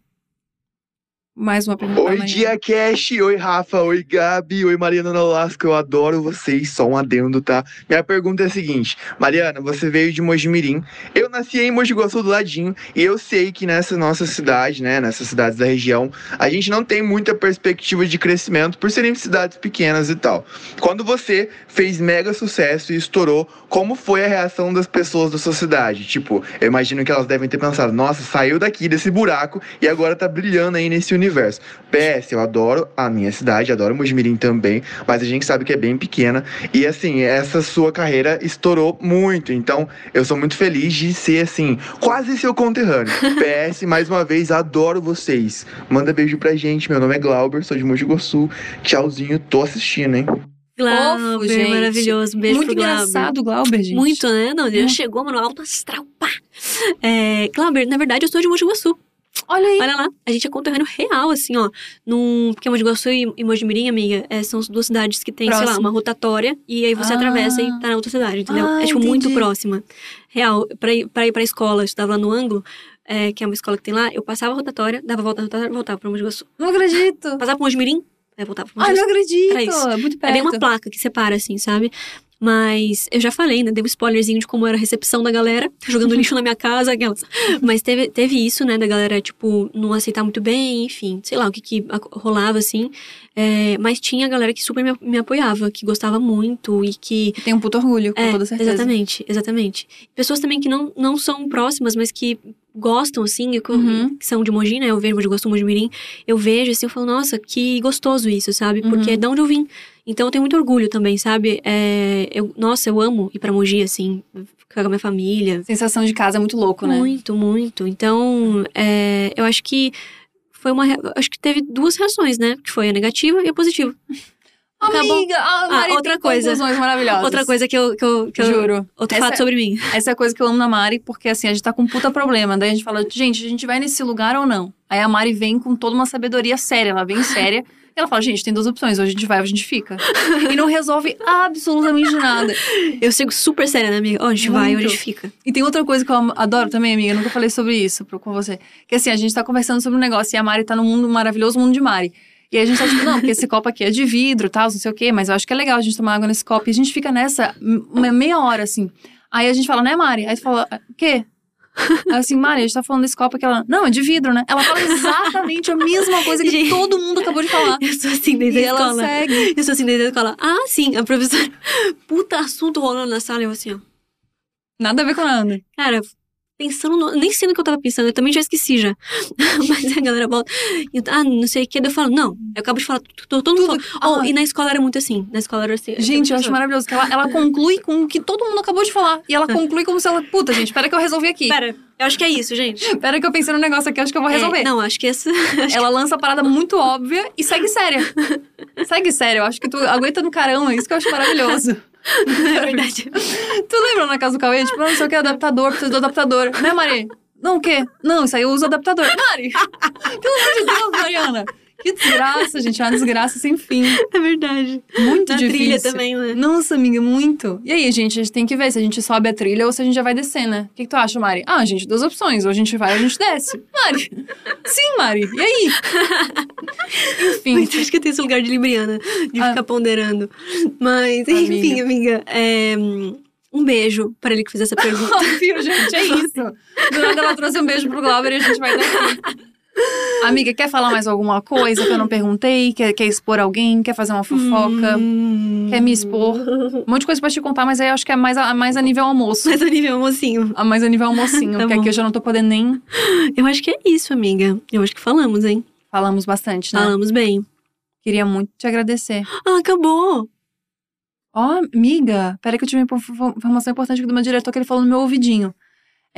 Mais uma pergunta. Oi. Dia Cash, oi Rafa, oi Gabi, oi Mariana Nolasco, eu adoro vocês, só um adendo, tá? Minha pergunta é a seguinte, Mariana, você veio de Mojimirim, eu nasci em Mogi Guaçu do ladinho, e eu sei que nessa nossa cidade, né, nessas cidades da região, a gente não tem muita perspectiva de crescimento por serem cidades pequenas e tal. Quando você fez mega sucesso e estourou, como foi a reação das pessoas da sua cidade? Tipo, eu imagino que elas devem ter pensado, nossa, saiu daqui desse buraco e agora tá brilhando aí nesse universo. PS, eu adoro a minha cidade, adoro Mojimirim também, mas a gente sabe que é bem pequena. E assim, essa sua carreira estourou muito. Então, eu sou muito feliz de ser assim, quase seu conterrâneo. (laughs) PS, mais uma vez, adoro vocês. Manda beijo pra gente. Meu nome é Glauber, sou de Mogi Guaçu. Tchauzinho, tô assistindo, hein? Glauber, gente. maravilhoso. Beijo Muito pro Glauber. engraçado o Glauber, gente. Muito, né? Não, ele Hum. já chegou, mano, alto astral, pá. É, Glauber, na verdade, eu sou de Mogi Guaçu. Olha aí. Olha lá, a gente é conterrâneo real, assim, ó. Num, porque Mogi Guaçu e, e Mojimirim, amiga, é, são as duas cidades que tem, sei lá, Próximo. uma rotatória. E aí você Ah. atravessa e tá na outra cidade, entendeu? Ah, é, tipo, muito entendi. próxima. Real, pra ir, pra ir pra escola, eu estudava lá no Ângulo, é, que é uma escola que tem lá. Eu passava a rotatória, dava volta na rotatória, voltava pra Mogi Guaçu. Não acredito. Passava pro Mojimirim, aí voltava Ai, Guaçu. não acredito. É muito perto. É bem uma placa que separa, assim, sabe? Mas eu já falei, né? Dei um spoilerzinho de como era a recepção da galera, (laughs) jogando lixo na minha casa, aquelas. Mas teve, teve isso, né? Da galera, tipo, não aceitar muito bem, enfim, sei lá o que, que rolava, assim. É, mas tinha a galera que super me, me apoiava, que gostava muito e que. Tem um puto orgulho, com É, toda certeza. exatamente, exatamente. Pessoas também que não, não são próximas, mas que gostam, assim, e que, Uhum. são de Mogi, né? Eu vejo Mogi Guaçu, Mogi Mirim. Eu vejo, assim, eu falo, nossa, que gostoso isso, sabe? Porque Uhum. é de onde eu vim. Então eu tenho muito orgulho também, sabe? É, eu, nossa, eu amo ir pra Mogi, assim, ficar com a minha família. Sensação de casa é muito louco, né? Muito, muito. Então, é, eu acho que foi uma. Acho que teve duas reações, né? Que foi a negativa e a positiva. (laughs) Amiga, a Mari outra coisa. Outra coisa que eu. Que eu, que eu Juro. outro Essa- fato sobre mim. Essa é a coisa que eu amo na Mari, porque assim, a gente tá com um puta problema. Daí a gente fala, gente, a gente vai nesse lugar ou não? Aí a Mari vem com toda uma sabedoria séria, ela vem séria. E ela fala, gente, tem duas opções, ou a gente vai ou a gente fica. e não resolve absolutamente nada. Eu sigo super séria, né, amiga? Ó, a gente vai, ou a gente fica. E tem outra coisa que eu adoro também, amiga, eu nunca falei sobre isso com você. Que assim, a gente tá conversando sobre um negócio e a Mari tá no mundo maravilhoso, mundo de Mari. E a gente tá tipo, não, porque esse copo aqui é de vidro, tal, não sei o quê, mas eu acho que é legal a gente tomar água nesse copo. E a gente fica nessa uma meia hora, assim. Aí a gente fala, né, Mari? Aí tu fala, o quê? Aí assim, Mari, a gente tá falando desse copo aqui. Ela, não, é de vidro, né? Ela fala exatamente a mesma coisa que Gente. todo mundo acabou de falar. Eu sou assim desde E a ela escola. segue. Eu sou assim desde a escola. Ah, sim, a professora. Puta assunto rolando na sala, eu assim, ó. Nada a ver com nada. Cara, pensando no. Nem sei no que eu tava pensando, eu também já esqueci já. (laughs) Mas a galera volta. eu, ah, não sei o que. Daí eu falo, não, eu acabo de falar. Todo, todo mundo. Oh, Ah. e na escola era muito assim. Na escola era assim. Gente, eu acho maravilhoso que ela, ela conclui com o que todo mundo acabou de falar. E ela conclui como se ela. Puta, gente, espera que eu resolvi aqui. Pera, eu acho que é isso, gente. (laughs) Espera que eu pensei no negócio aqui, acho que eu vou resolver. É, não, acho que essa. (laughs) Ela lança a parada muito óbvia e segue séria. segue séria. Eu acho que tu aguenta no caramba. Isso que eu acho maravilhoso. (laughs) é verdade. tu lembra na casa do Cauê? Tipo, não sei o que, adaptador, preciso do adaptador. Né, Mari? Não, o quê? Não, isso aí eu uso adaptador. Mari! (laughs) Pelo amor de Deus, Mariana! Que desgraça, gente. É uma desgraça sem fim. É verdade. Muito Na difícil. trilha também, né? Nossa, amiga, muito. E aí, gente, a gente tem que ver se a gente sobe a trilha ou se a gente já vai descer, né? O que, que tu acha, Mari? Ah, gente, duas opções. Ou a gente vai ou a gente desce. (laughs) Mari. Sim, Mari. E aí? (laughs) Enfim. Muito, acho que tem esse lugar de Libriana, de Ah. ficar ponderando. Mas, enfim, amiga, é, um beijo para ele que fez essa (laughs) pergunta. Óbvio, gente, é isso. Do nada ela trouxe um beijo pro Glauber e a gente vai daqui. Amiga, quer falar mais alguma coisa que eu não perguntei? Quer, quer expor alguém? Quer fazer uma fofoca? Hum. Quer me expor? Um monte de coisa pra te contar, mas aí eu acho que é mais a, mais a nível almoço. Mas a nível mocinho. A mais a nível almocinho, Tá porque bom. aqui eu já não tô podendo nem. Eu acho que é isso, amiga. Eu acho que falamos, hein? Falamos bastante, né? Falamos bem. Queria muito te agradecer. Ah, acabou. Ó, amiga, peraí que eu tive uma info- informação importante aqui do meu diretor que ele falou no meu ouvidinho.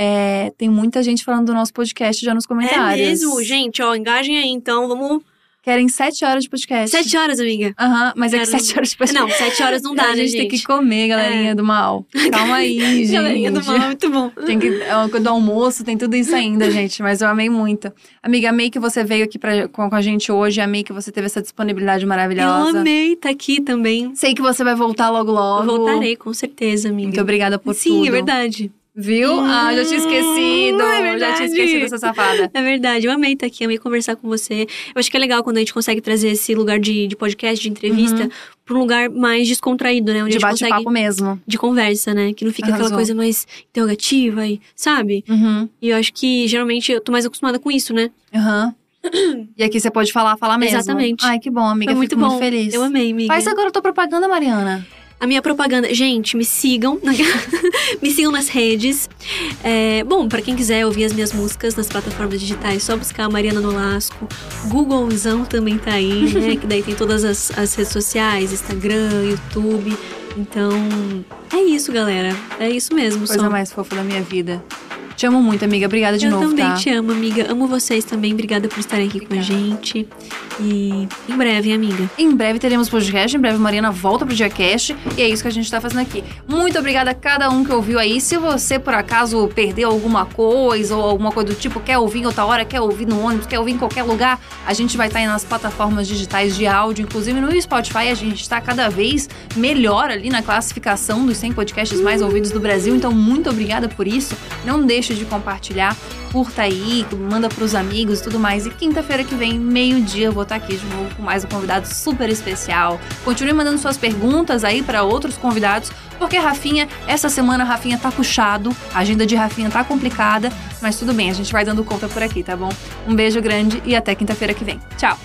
É, tem muita gente falando do nosso podcast já nos comentários. É mesmo, gente, ó, engajem aí, então, vamos... Querem sete horas de podcast. Sete horas, amiga. Aham, mas é que sete horas de podcast. Não, sete horas não dá, (laughs) a né, gente, gente? tem que comer, galerinha É. do mal. Calma aí, (laughs) gente. Galerinha do mal, muito bom. Tem que, é do almoço, tem tudo isso ainda, (laughs) gente. Mas eu amei muito. Amiga, amei que você veio aqui pra, com, a gente hoje. Amei que você teve essa disponibilidade Eu maravilhosa. amei estar aqui também. Sei que você vai voltar logo logo. Voltarei, com certeza, amiga. Muito obrigada por Sim, tudo. é verdade. Viu? Ah, já tinha esquecido. é já tinha esquecido essa safada. É verdade, eu amei estar aqui, amei conversar com você. Eu acho que é legal quando a gente consegue trazer esse lugar de, de podcast, de entrevista, Uhum. pra um lugar mais descontraído, né? Onde De a gente consegue. bate-papo mesmo. De conversa, né? Que não fica aquela Arrasou. coisa mais interrogativa e, sabe? Uhum. E eu acho que geralmente eu tô mais acostumada com isso, né? Aham. (clears throat) E aqui você pode falar, falar mesmo. Exatamente. Ai, que bom, amiga. Foi muito Fico bom. muito feliz. Eu amei, amiga. Faz agora a tua propaganda, Mariana. A minha propaganda. Gente, me sigam. (laughs) me sigam nas redes. É, bom, pra quem quiser ouvir as minhas músicas nas plataformas digitais, é só buscar a Mariana Nolasco. Googlezão também tá aí, né? (laughs) que daí tem todas as, as redes sociais, Instagram, YouTube. Então, é isso, galera. É isso mesmo. Coisa só. mais fofa da minha vida. Te amo muito, amiga. Obrigada de Eu novo, também tá? te amo, amiga. Amo vocês também. Obrigada por estarem aqui com a gente. E em breve, amiga. Em breve teremos podcast, em breve Mariana volta pro Diacast e é isso que a gente tá fazendo aqui. Muito obrigada a cada um que ouviu aí. Se você por acaso perdeu alguma coisa ou alguma coisa do tipo, quer ouvir em outra hora, quer ouvir no ônibus, quer ouvir em qualquer lugar, a gente vai estar aí nas plataformas digitais de áudio, inclusive no Spotify, a gente tá cada vez melhor ali na classificação dos 100 podcasts mais ouvidos do Brasil. Então, muito obrigada por isso. Não deixe de compartilhar curta aí, manda pros amigos e tudo mais. E quinta-feira que vem, meio-dia, eu vou estar aqui de novo com mais um convidado super especial. Continue mandando suas perguntas aí para outros convidados, porque Rafinha, essa semana Rafinha tá puxado, a agenda de Rafinha tá complicada, mas tudo bem, a gente vai dando conta por aqui, tá bom? Um beijo grande e até quinta-feira que vem. Tchau!